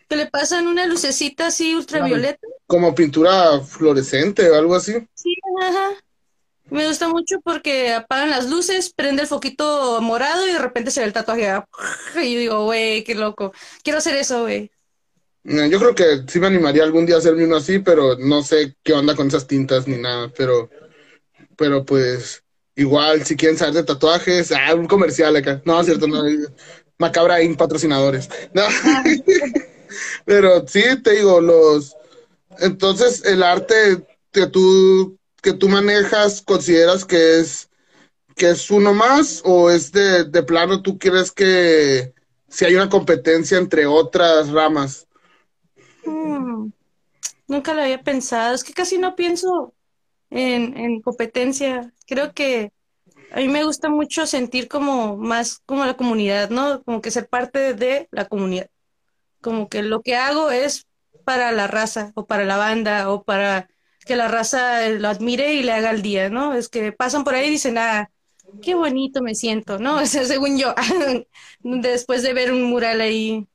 Que le pasan una lucecita así ultravioleta. Como pintura fluorescente o algo así. Sí, ajá. Me gusta mucho porque apagan las luces, prende el foquito morado y de repente se ve el tatuaje. Y yo digo, güey, qué loco. Quiero hacer eso, güey. Yo creo que sí me animaría algún día a hacerme uno así, pero no sé qué onda con esas tintas ni nada. Pero, pero pues, igual, si quieren saber de tatuajes, ah, un comercial acá. No, es cierto, no. Macabra Inc. patrocinadores. No. pero sí, te digo, los. Entonces, el arte que tú que tú manejas consideras que es que es uno más o es de, plano tú crees que si hay una competencia entre otras ramas? Hmm, nunca lo había pensado, es que casi no pienso en, en competencia. Creo que a mí me gusta mucho sentir como más como la comunidad, ¿no? Como que ser parte de la comunidad. Como que lo que hago es para la raza o para la banda o para que la raza lo admire y le haga el día, ¿no? Es que pasan por ahí y dicen, ah, qué bonito me siento, ¿no? O sea, según yo, después de ver un mural ahí.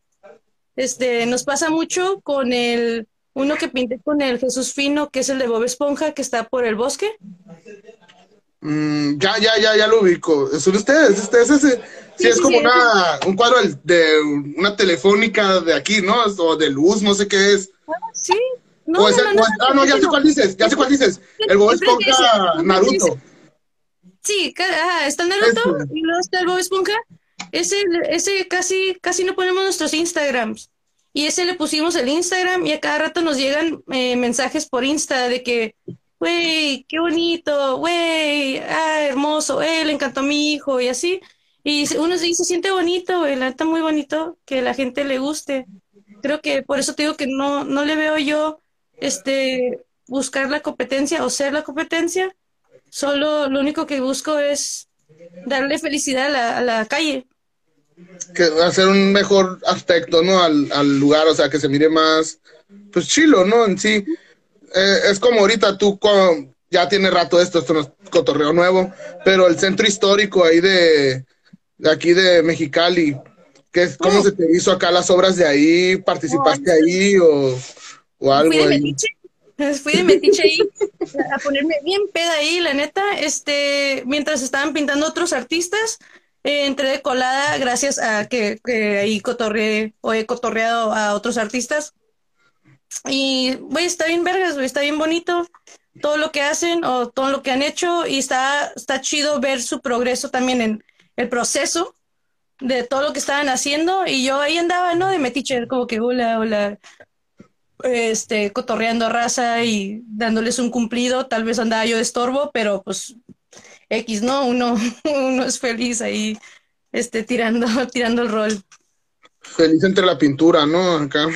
Este, nos pasa mucho con el, uno que pinté con el Jesús Fino, que es el de Bob Esponja, que está por el bosque. Mm, ya, ya, ya, ya lo ubico. Son ustedes, ustedes, ese. Sí, es como una, un cuadro de una telefónica de aquí, ¿no? O de luz, no sé qué es. Ah, sí. No, ah, no, ya sé cuál dices, ya sé cuál dices. El Bob Esponja Naruto. Sí, está Naruto y luego está el Bob Esponja. Ese, ese casi, casi no ponemos nuestros Instagrams. Y ese le pusimos el Instagram y a cada rato nos llegan eh, mensajes por Insta de que, güey, qué bonito, güey, ah, hermoso, eh, le encantó a mi hijo y así. Y uno se, se siente bonito, güey, la neta muy bonito que la gente le guste. Creo que por eso te digo que no, no le veo yo este buscar la competencia o ser la competencia. Solo lo único que busco es darle felicidad a la, calle. Que hacer un mejor aspecto, ¿no? Al, lugar, o sea, que se mire más, pues chilo, ¿no? En sí. Eh, es como ahorita tú ya tiene rato esto, esto no es cotorreo nuevo, pero el centro histórico ahí de, de aquí de Mexicali, ¿qué, ¿cómo oh. se te hizo acá las obras de ahí? ¿Participaste ahí o, o algo? Fui de metiche, fui de metiche ahí a ponerme bien peda ahí, la neta, este, mientras estaban pintando otros artistas, eh, entré de colada gracias a que, que ahí cotorreé o he cotorreado a otros artistas. Y, güey, está bien vergas, güey, está bien bonito todo lo que hacen o todo lo que han hecho y está, está chido ver su progreso también en, el proceso de todo lo que estaban haciendo y yo ahí andaba, ¿no? De metiche, como que hola, hola, este, cotorreando a raza y dándoles un cumplido, tal vez andaba yo de estorbo, pero pues X, ¿no? Uno, uno es feliz ahí, este, tirando, tirando el rol. Feliz entre la pintura, ¿no? Acá.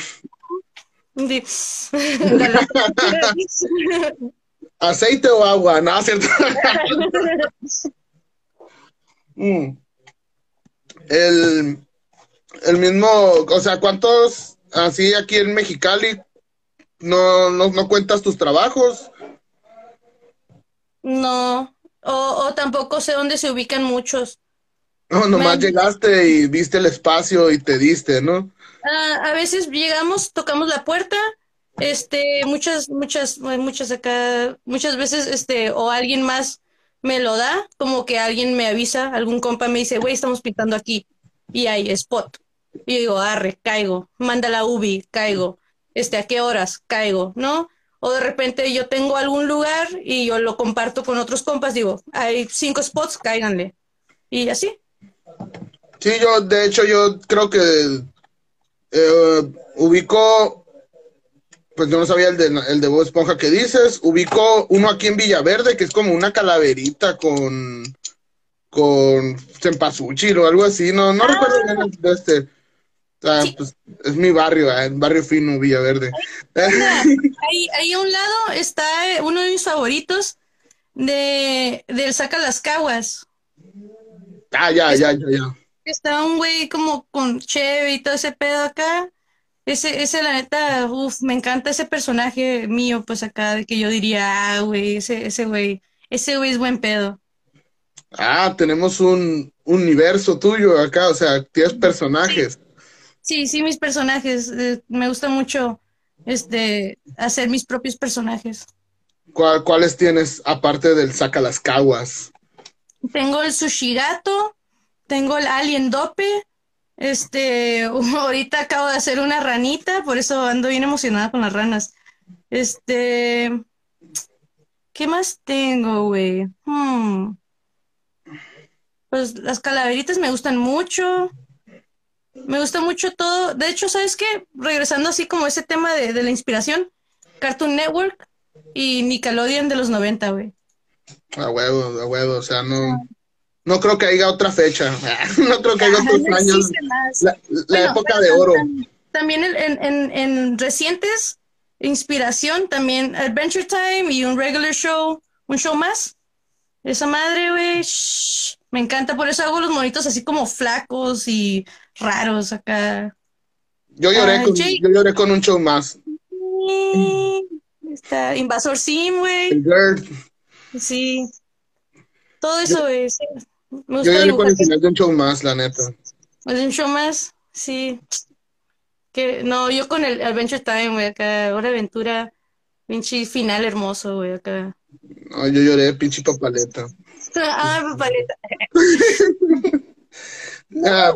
¿Aceite o agua? No, ¿cierto? Mm. El, el mismo, o sea, ¿cuántos así aquí en Mexicali no, no, cuentas tus trabajos? No, o, tampoco sé dónde se ubican muchos. No, nomás llegaste y viste el espacio y te diste, ¿no? Ah, a veces llegamos, tocamos la puerta, este, muchas, muchas, muchas acá, muchas veces, este, o alguien más me lo da, como que alguien me avisa, algún compa me dice, güey, estamos pintando aquí y hay spot. Y yo digo, arre, caigo, manda la UBI, caigo, este, ¿a qué horas? Caigo, ¿no? O de repente yo tengo algún lugar y yo lo comparto con otros compas, digo, hay cinco spots, cáiganle. Y así. Sí, yo, de hecho, yo creo que eh, ubico pues yo no sabía el de, el de Bob Esponja que dices. Ubicó uno aquí en Villaverde que es como una calaverita con con cempasúchil o algo así. No, no recuerdo bien de este. Pues, es mi barrio, el eh, barrio fino, Villaverde. Ahí, ahí, a un lado está eh, uno de mis favoritos de del Saca las Caguas. Ah, ya, ya, ya, ya. Está un güey como con Chevy y todo ese pedo acá. Ese, ese, la neta, uff, me encanta ese personaje mío, pues acá, de que yo diría, ah, güey, ese, ese güey, ese güey es buen pedo. Ah, tenemos un universo tuyo acá, o sea, tienes personajes. Sí, sí, mis personajes. Eh, me gusta mucho este hacer mis propios personajes. ¿Cuáles tienes aparte del saca las caguas? Tengo el sushigato, tengo el alien dope, este, ahorita acabo de hacer una ranita, por eso ando bien emocionada con las ranas. Este, ¿qué más tengo, güey? Hmm. Pues las calaveritas me gustan mucho. Me gusta mucho todo. De hecho, ¿sabes qué? Regresando así como ese tema de, de la inspiración, Cartoon Network y Nickelodeon de los 90, güey. A huevo, a huevo, o sea, no. No creo que haya otra fecha. no creo que haya otros años. La, época de oro. También en, en, recientes, inspiración, también Adventure Time y un regular show, un show más. Esa madre, güey, me encanta. Por eso hago los monitos así como flacos y raros acá. Yo lloré, con, yo lloré con un show más. Está Invasor Sim, güey. Sí. Todo eso, sí. Me Yo gusta le dibujar. el final de un show más, la neta. ¿Es un show más? Sí. Que, no, yo con el Adventure Time, güey, acá, Hora Aventura, pinche final hermoso, güey, acá. No, yo lloré, pinche papaleta. Ah, papaleta. Ah.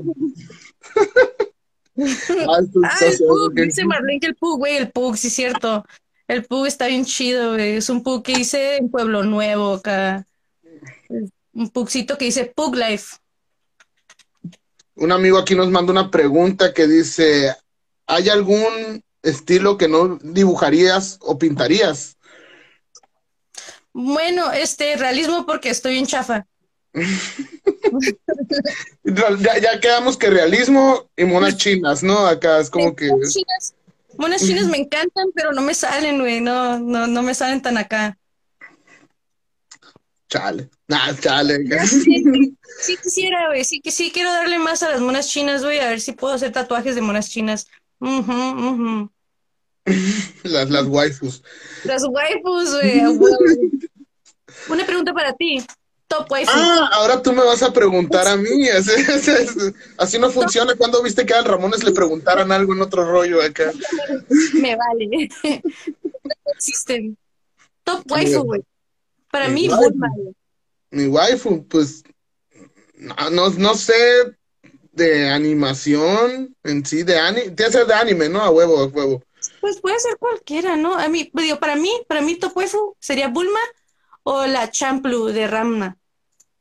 Ah, Ah, el Pug, dice Marlene que el Pug, güey, el Pug, sí es cierto. El Pug está bien chido, güey. Es un Pug que hice en Pueblo Nuevo, acá. Un Pugcito que dice Pug Life. Un amigo aquí nos manda una pregunta que dice, ¿hay algún estilo que no dibujarías o pintarías? Bueno, este, realismo porque estoy en chafa. Ya, ya quedamos que realismo y monas chinas, ¿no? Acá es como que... Monas chinas, monas chinas me encantan, pero no me salen, güey. No, no, no me salen tan acá. Chale. Nah, chale. Sí quisiera, güey. Sí, sí quiero darle más a las monas chinas, güey. A ver si puedo hacer tatuajes de monas chinas. Ujú, ujú. Las, las waifus. Las waifus, güey. Una pregunta para ti. Top waifu. Ah, ahora tú me vas a preguntar a mí. Así, así- así no funciona. Cuando viste que a Ramones le preguntaran algo en otro rollo acá? Me vale. No existen. Top waifu, güey. Para mí, Igual. Bulma. Mi waifu, pues, no, no, no sé de animación en sí, de anime. Tiene que ser de anime, ¿no? A huevo, a huevo. Pues puede ser cualquiera, ¿no? A mí, digo, para mí, para mí top waifu sería Bulma o la Champlu de Ramna.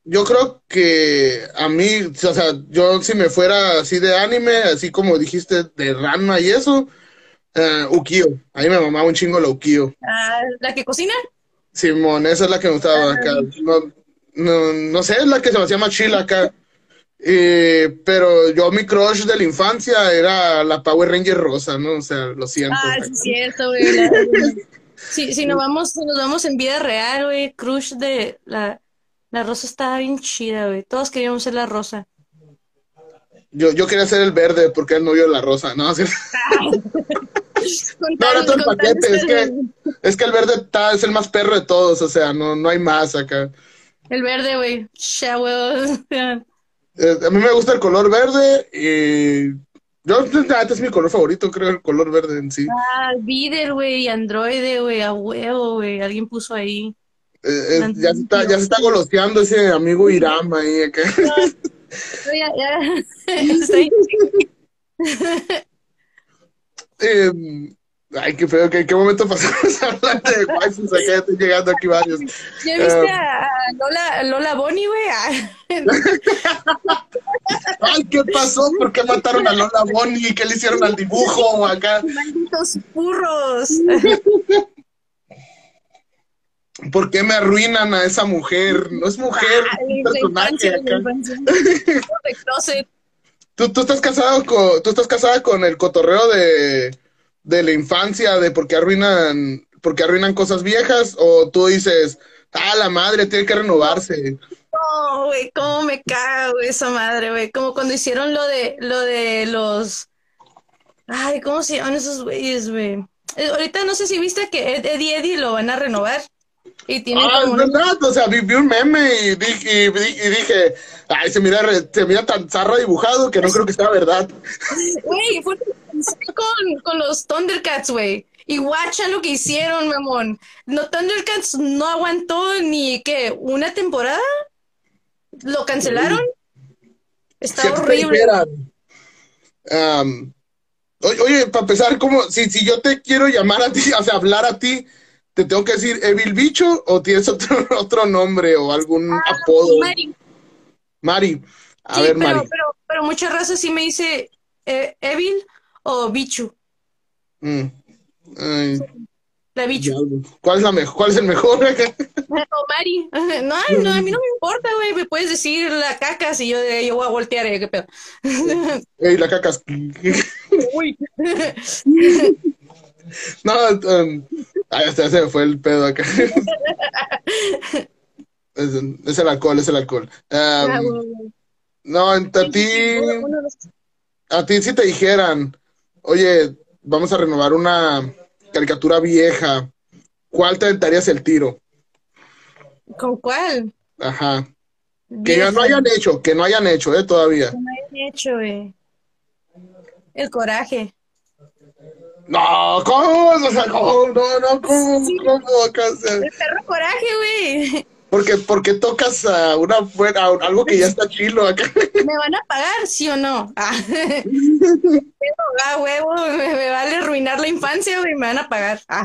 Yo creo que a mí, o sea, yo si me fuera así de anime, así como dijiste, de Ranma y eso, eh, Ukio. A mí me mamaba un chingo la Ukio. Ah, ¿la que cocina? Simón, esa es la que me gustaba acá. No, no, no sé, es la que se me hacía más chila acá. Eh, pero yo, mi crush de la infancia era la Power Ranger rosa, ¿no? O sea, lo siento. Ah, sí es cierto, güey. Si, si nos vamos, si nos vamos en vida real, güey, crush de la, la rosa estaba bien chida, güey. Todos queríamos ser la rosa. Yo, yo quería ser el verde porque era el novio de la rosa, ¿no? Así- No, no tal- todo el paquete, es que, es que el verde está, es el más perro de todos, o sea, no, no hay más acá. El verde, güey. Eh, a mí me gusta el color verde y yo, este es mi color favorito, creo, el color verde en sí. Ah, Videl, güey, androide, güey, a huevo, güey. Alguien puso ahí. Eh, eh, ya, se está, ya se está goloseando ese amigo Irama ahí acá. No, ya, ya. Está ahí. Eh, ay, qué feo, ¿qué, qué momento pasamos hablando de waifus acá? Ya están llegando aquí varios. ¿Ya viste Eh, a Lola, Lola Bonnie, güey? Ah, Ay, ¿qué pasó? ¿Por qué mataron a Lola Bonnie? ¿Qué le hicieron al dibujo acá? Malditos burros. ¿Por qué me arruinan a esa mujer? No es mujer, es un Ay, la personaje acá. ¿Tú, tú estás casado con, tú estás casada con el cotorreo de, de la infancia, de por qué arruinan, por qué arruinan cosas viejas, o tú dices, ah, la madre tiene que renovarse. No, güey, cómo me cago esa madre, güey. Como cuando hicieron lo de, lo de los. Ay, ¿cómo se llaman esos güeyes, güey? Eh, ahorita no sé si viste que Ed, Eddie Eddie lo van a renovar. Y tienen Ah, como es verdad, o sea, vi, vi un meme y dije, y, di- y dije, ay, se mira, se mira tan zarra dibujado que no creo que sea verdad. Güey, fue con, con los Thundercats, güey. Y guacha lo que hicieron, mamón. No, Thundercats no aguantó ni, ¿qué? ¿Una temporada? ¿Lo cancelaron? Está Si horrible. oye, para empezar, ¿cómo, si, si yo te quiero llamar a ti, o sea, hablar a ti, ¿te tengo que decir Evil Bicho o tienes otro, otro nombre o algún apodo? Ah, Mari, Mari. A sí, ver, pero, Mari. pero, pero mucha raza sí me dice eh, Evil o Bichu. Mm. Ay, La Bichu. ¿Cuál es la mejor? ¿Cuál es el mejor? O Mari. No, no, a mí no me importa, güey. Me puedes decir la caca si yo, yo voy a voltear, eh, qué pedo. Ey, la cacas. Uy. No, um, hasta se fue el pedo acá. Es, es el alcohol, es el alcohol. Um, Ah, güey. no, a ti, a ti si te dijeran, oye, vamos a renovar una caricatura vieja cuál te aventarías el tiro? ¿Con cuál? Ajá. Que ya no hayan hecho, que no hayan hecho, ¿eh? Todavía. Que no hayan hecho, eh. El coraje. No, ¿cómo? O sea, ¿cómo? No, no, ¿cómo? ¿Cómo? El perro coraje, güey. Porque, porque tocas a una buena, algo que ya está chilo acá. ¿Me van a pagar, sí o no? Ah, ah huevo, me, vale arruinar la infancia, güey, me van a pagar. Ah.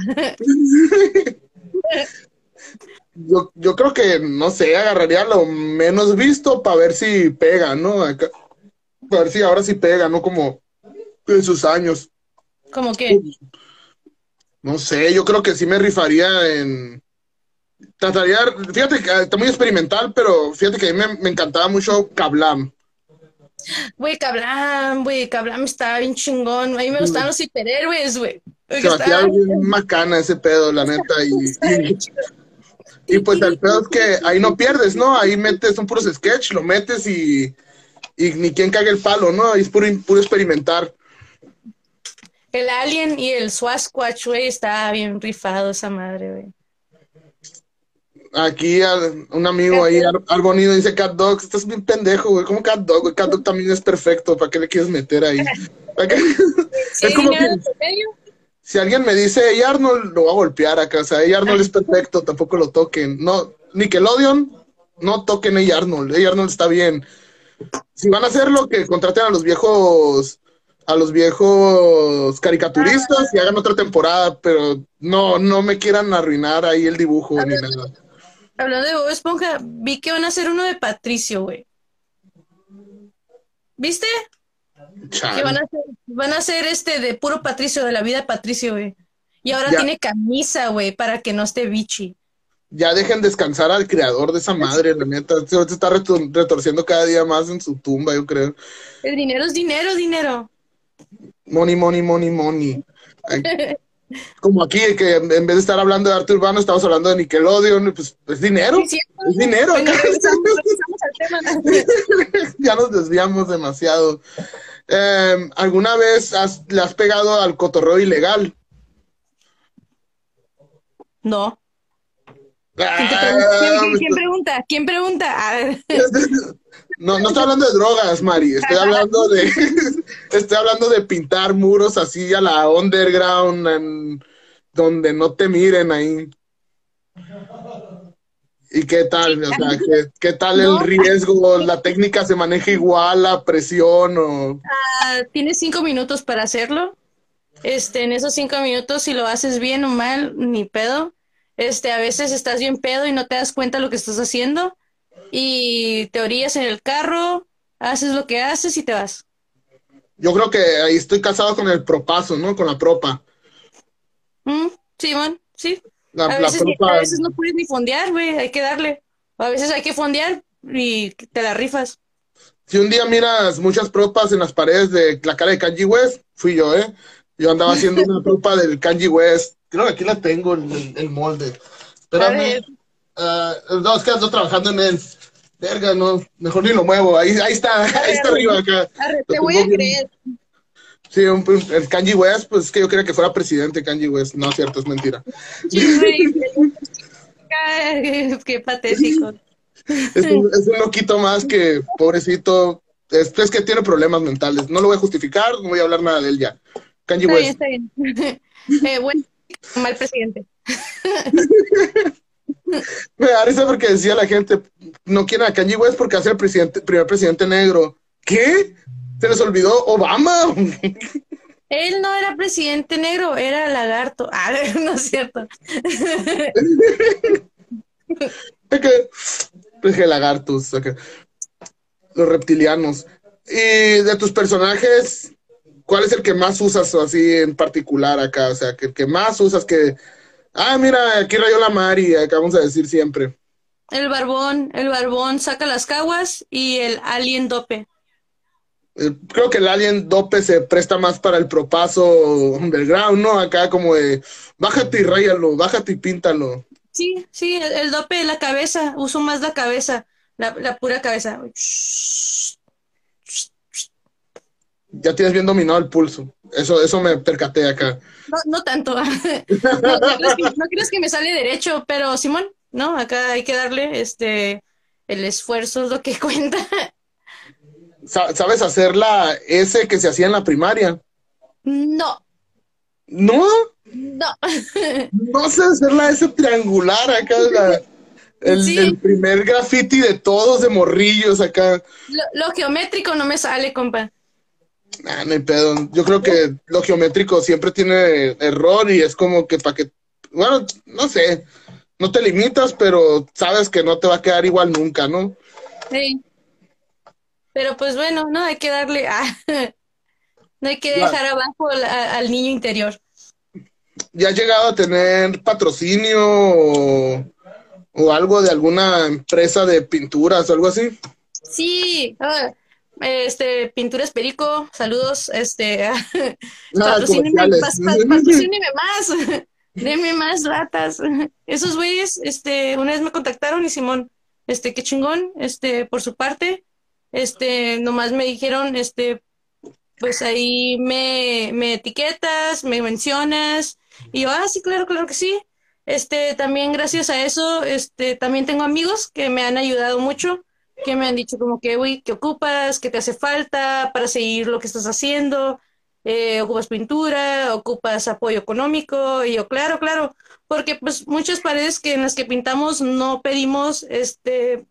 Yo, yo creo que, no sé, agarraría lo menos visto para ver si pega, ¿no? Acá, para ver si ahora sí pega, ¿no? Como en sus años. ¿Cómo qué? No sé, yo creo que sí me rifaría en... Trataría, fíjate que está muy experimental, pero fíjate que a mí me, encantaba mucho Kablam. Güey, Kablam, güey, Kablam está bien chingón. A mí me gustan los hiperhéroes, güey. Se batía bien macana ese pedo, la neta. Y, y, pues el pedo es que ahí no pierdes, ¿no? Ahí metes, son puros sketch, lo metes y, y ni quien cague el palo, ¿no? Ahí es puro, puro experimentar. El Alien y el Sasquatch, güey, está bien rifado esa madre, güey. Aquí un amigo ahí, Arbonido, dice Cat Dog, estás bien pendejo, güey. ¿Cómo Cat Dog? Cat Dog también es perfecto. ¿Para qué le quieres meter ahí? es como que si alguien me dice, hey Arnold, lo voy a golpear acá. O sea, hey Arnold es perfecto, tampoco lo toquen. No, Nickelodeon, no toquen hey Arnold. Hey Arnold está bien. Si van a hacerlo, que contraten a los viejos a los viejos caricaturistas y hagan otra temporada, pero no, no me quieran arruinar ahí el dibujo ni nada. Hablando de Bob Esponja, vi que van a hacer uno de Patricio, güey. ¿Viste? Que van a, hacer, van a hacer este de puro Patricio, de la vida de Patricio, güey. Y ahora tiene camisa, güey, para que no esté bichi. Ya dejen descansar al creador de esa madre, la neta. Se está retorciendo cada día más en su tumba, yo creo. El dinero es dinero, dinero. Money, money, money, money. Como aquí, que en vez de estar hablando de arte urbano, estamos hablando de Nickelodeon, pues es dinero. es dinero. ya nos desviamos demasiado. Em, ¿Alguna vez le has pegado al cotorreo ilegal? No. Ah, ¿Quién, pregunta? ¿Quién pregunta? A ver. No, no estoy hablando de drogas, Mari. Estoy hablando de, estoy hablando de pintar muros así a la underground, donde no te miren ahí. ¿Y qué tal? O sea, ¿qué, tal el riesgo? ¿La técnica se maneja igual, la presión o...? Ah, tienes cinco minutos para hacerlo. Este, en esos cinco minutos, si lo haces bien o mal, ni pedo. Este, a veces estás bien pedo y no te das cuenta de lo que estás haciendo y te orillas en el carro, haces lo que haces y te vas. Yo creo que ahí estoy casado con el propaso, ¿no? Con la propa. Mm, sí, man, sí. a, veces, a, veces, no puedes ni fondear, güey, hay que darle. A veces hay que fondear y te la rifas. Si un día miras muchas propas en las paredes de la cara de Kanji West, fui yo, ¿eh? Yo andaba haciendo una propa del Kanji West. Creo que aquí la tengo, el, el molde. Espérame. Uh, no, es que ando trabajando en él. Verga, no, mejor ni lo muevo. Ahí, ahí está, ahí está arriba acá. te voy a creer. Sí, un, el Kanji West, pues es que yo quería que fuera presidente Kanji West. No, cierto, es mentira. Qué patético. Es un, es un, loquito más que, pobrecito, es, es, que tiene problemas mentales. No lo voy a justificar, no voy a hablar nada de él ya. Kanji West. Bien, está bien. eh, bueno, mal presidente. Me da risa porque decía la gente, no quieren a Kanye West porque hace el presidente, primer presidente negro. ¿Qué? ¿Se les olvidó Obama? Él no era presidente negro, era lagarto. Ah, no es cierto. es que, pues que lagartos, los reptilianos. Y de tus personajes, ¿cuál es el que más usas así en particular acá? O sea, que el que más usas que Ah, mira, aquí rayó la Mari, acabamos de decir siempre. El barbón, el barbón saca las caguas y el alien dope. Eh, creo que el alien dope se presta más para el propaso underground, ¿no? Acá como de bájate y rayalo, bájate y píntalo. Sí, sí, el, dope, la cabeza, uso más la cabeza, la, la pura cabeza. Ya tienes bien dominado el pulso. Eso, eso me percaté acá. No, no tanto. no, crees que, me sale derecho, pero Simón, no, acá hay que darle este el esfuerzo es lo que cuenta. ¿Sabes hacer la S que se hacía en la primaria? No. ¿No? No. no sé hacer la S triangular acá, el, primer graffiti de todos de morrillos acá. Lo, geométrico no me sale, compa. Ah, no hay pedo. Yo creo que lo geométrico siempre tiene error y es como que para que, bueno, no sé, no te limitas, pero sabes que no te va a quedar igual nunca, ¿no? Sí. Pero pues bueno, no hay que darle, no hay que dejar abajo al niño interior. ¿Ya has llegado a tener patrocinio o, algo de alguna empresa de pinturas o algo así? Sí, ah, este, Pinturas Perico, saludos, este, patrocíneme, más, más, denme más latas. Esos güeyes, este, una vez me contactaron y Simón, este, qué chingón, este, por su parte, este, nomás me dijeron, este, pues ahí me, me etiquetas, me mencionas, y yo, ah, sí, claro, claro que sí. Este, también gracias a eso, este, también tengo amigos que me han ayudado mucho, que me han dicho como que, uy, ¿qué ocupas? ¿Qué te hace falta para seguir lo que estás haciendo? Eh, ¿Ocupas pintura? ¿Ocupas apoyo económico? Y yo, claro, claro, porque pues muchas paredes que en las que pintamos no pedimos, este,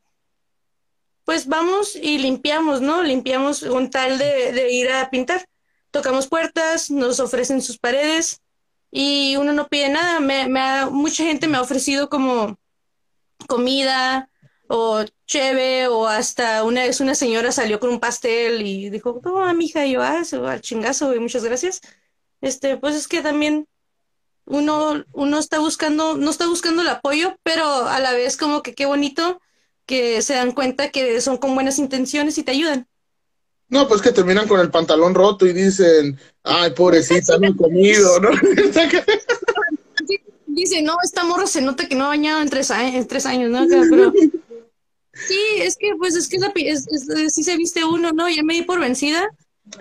pues vamos y limpiamos, ¿no? Limpiamos un tal de, de ir a pintar. Tocamos puertas, nos ofrecen sus paredes y uno no pide nada. Me, mucha gente me ha ofrecido como comida o cheve o hasta una vez una señora salió con un pastel y dijo, no, mija, yo, ah, al chingazo, y muchas gracias. Este, pues es que también uno, uno está buscando, no está buscando el apoyo, pero a la vez como que qué bonito que se dan cuenta que son con buenas intenciones y te ayudan. No, pues que terminan con el pantalón roto y dicen, ay, pobrecita, no he comido, ¿no? Dice, no, esta morra se nota que no ha bañado en tres, en tres años, ¿no? Pero, sí, es que, pues, es que la, es, sí se viste uno, ¿no? Ya me di por vencida.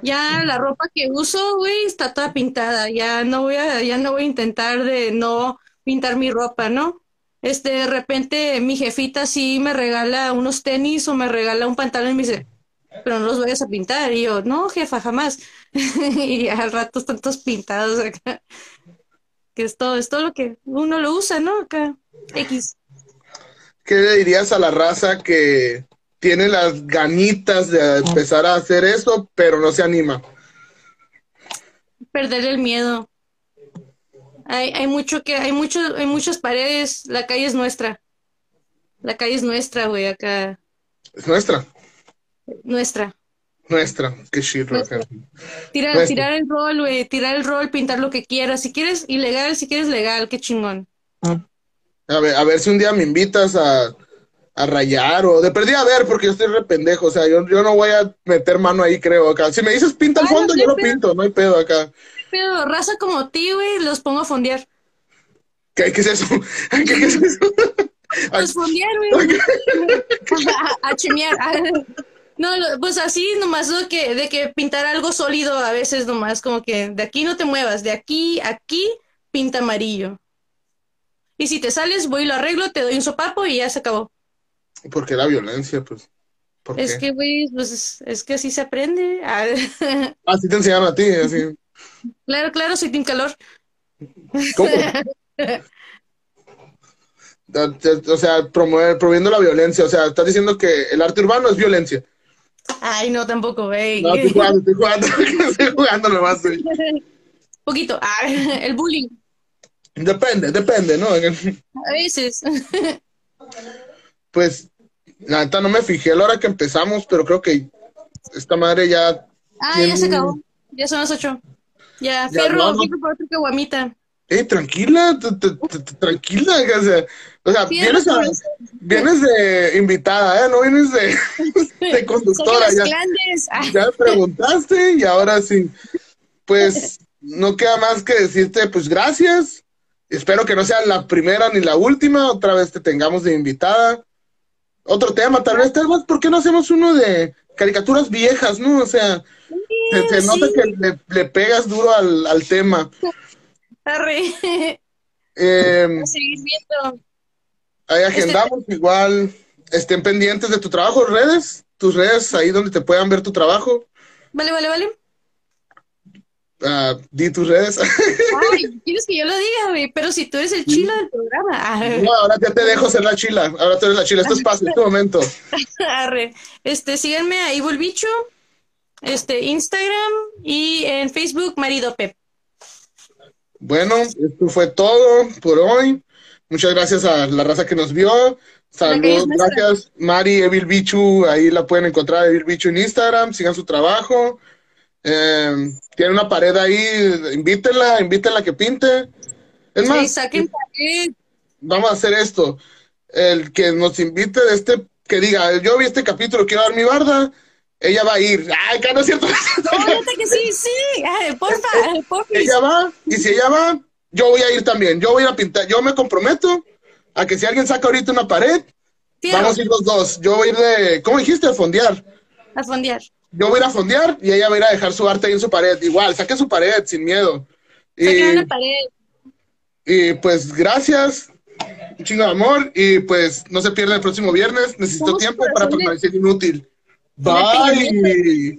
Ya la ropa que uso, güey, está toda pintada. Ya no voy a, ya no voy a intentar de no pintar mi ropa, ¿no? Este, de repente mi jefita sí me regala unos tenis o me regala un pantalón y me dice, pero no los vayas a pintar. Y yo, no, jefa, jamás. y al rato están todos pintados acá. Que es todo, es todo lo que uno lo usa, ¿no? Acá, X. ¿Qué le dirías a la raza que tiene las ganitas de empezar a hacer eso, pero no se anima? Perder el miedo. Hay, hay mucho que, hay mucho, hay muchas paredes, la calle es nuestra. La calle es nuestra, güey, acá. Es nuestra. Nuestra. Nuestra, qué shirro Tirar, tirar el rol, güey, tirar el rol, pintar lo que quieras. Si quieres ilegal, si quieres legal, qué chingón. A ver, a ver si un día me invitas a, a rayar o de perdí a ver porque yo estoy re pendejo, o sea, yo, yo no voy a meter mano ahí, creo, acá. Si me dices pinta el fondo, yo lo pinto, no hay pedo acá. Pero raza como ti, güey, los pongo a fondear. ¿Qué, qué es eso? ¿Qué, es eso? Los fondear, güey. a, a, no, pues así nomás ¿no? que, de que pintar algo sólido a veces nomás, como que de aquí no te muevas, de aquí, aquí, pinta amarillo. Y si te sales, voy y lo arreglo, te doy un sopapo y ya se acabó. ¿Por qué la violencia? Pues. es que, güey, pues es, que así se aprende. así te enseñaron a ti, así. Claro, claro, soy Team Calor. ¿Cómo? o sea, promover, promoviendo la violencia. O sea, estás diciendo que el arte urbano es violencia. Ay, no, tampoco, güey. No, estoy jugando, estoy jugando, estoy jugando nomás. Güey. Poquito. Ah, el bullying. Depende, depende, ¿no? A veces. Pues, la neta no me fijé a la hora que empezamos, pero creo que esta madre ya. Ah, ya se acabó. Ya son las ocho. Ya, fierro, fierro por otra caguamita. Eh, tranquila, tranquila, o sea, o sea vienes, vienes de invitada, ¿eh? No vienes de, de conductora. Ya, ah. ya preguntaste y ahora sí. Pues no queda más que decirte, pues gracias. Espero que no sea la primera ni la última. Otra vez te tengamos de invitada. Otro tema, tal vez, tal vez, ¿por qué no hacemos uno de caricaturas viejas, no? O sea, Se, nota que le, pegas duro al, al tema. Arre. Eh, seguir viendo. Ahí este agendamos igual. Estén pendientes de tu trabajo, redes, tus redes ahí donde te puedan ver tu trabajo. Vale, vale, vale. Ah, di tus redes. Ay, quieres que yo lo diga, güey, pero si tú eres el chila del programa. No, ahora ya te dejo ser la chila. Ahora tú eres la chila. Esto es fácil, este momento. Arre. Este, síganme ahí, Bulbicho. Este, Instagram y en Facebook, Marido Pep. Bueno, esto fue todo por hoy. Muchas gracias a la raza que nos vio. Saludos, gracias. Mari Evil Bichu, ahí la pueden encontrar, Evil Bichu en Instagram. Sigan su trabajo. Eh, tiene una pared ahí, invítenla, invítenla a que pinte. Es más, vamos a hacer esto. El que nos invite de este, que diga, yo vi este capítulo, quiero dar mi barda, ella va a ir. Ay, que no es cierto. que sí, sí, porfa, porfa. Ella va, y si ella va, yo voy a ir también. Yo voy a pintar, yo me comprometo a que si alguien saca ahorita una pared, vamos a ir los dos. Yo voy a ir de, ¿cómo dijiste? A fondear. A fondear. Yo voy a ir a fondear y ella va a ir a dejar su arte ahí en su pared. Igual, saque su pared sin miedo. Y, una pared. Y pues gracias, un chingo de amor y pues no se pierda el próximo viernes. Necesito tiempo para permanecer inútil. Bye.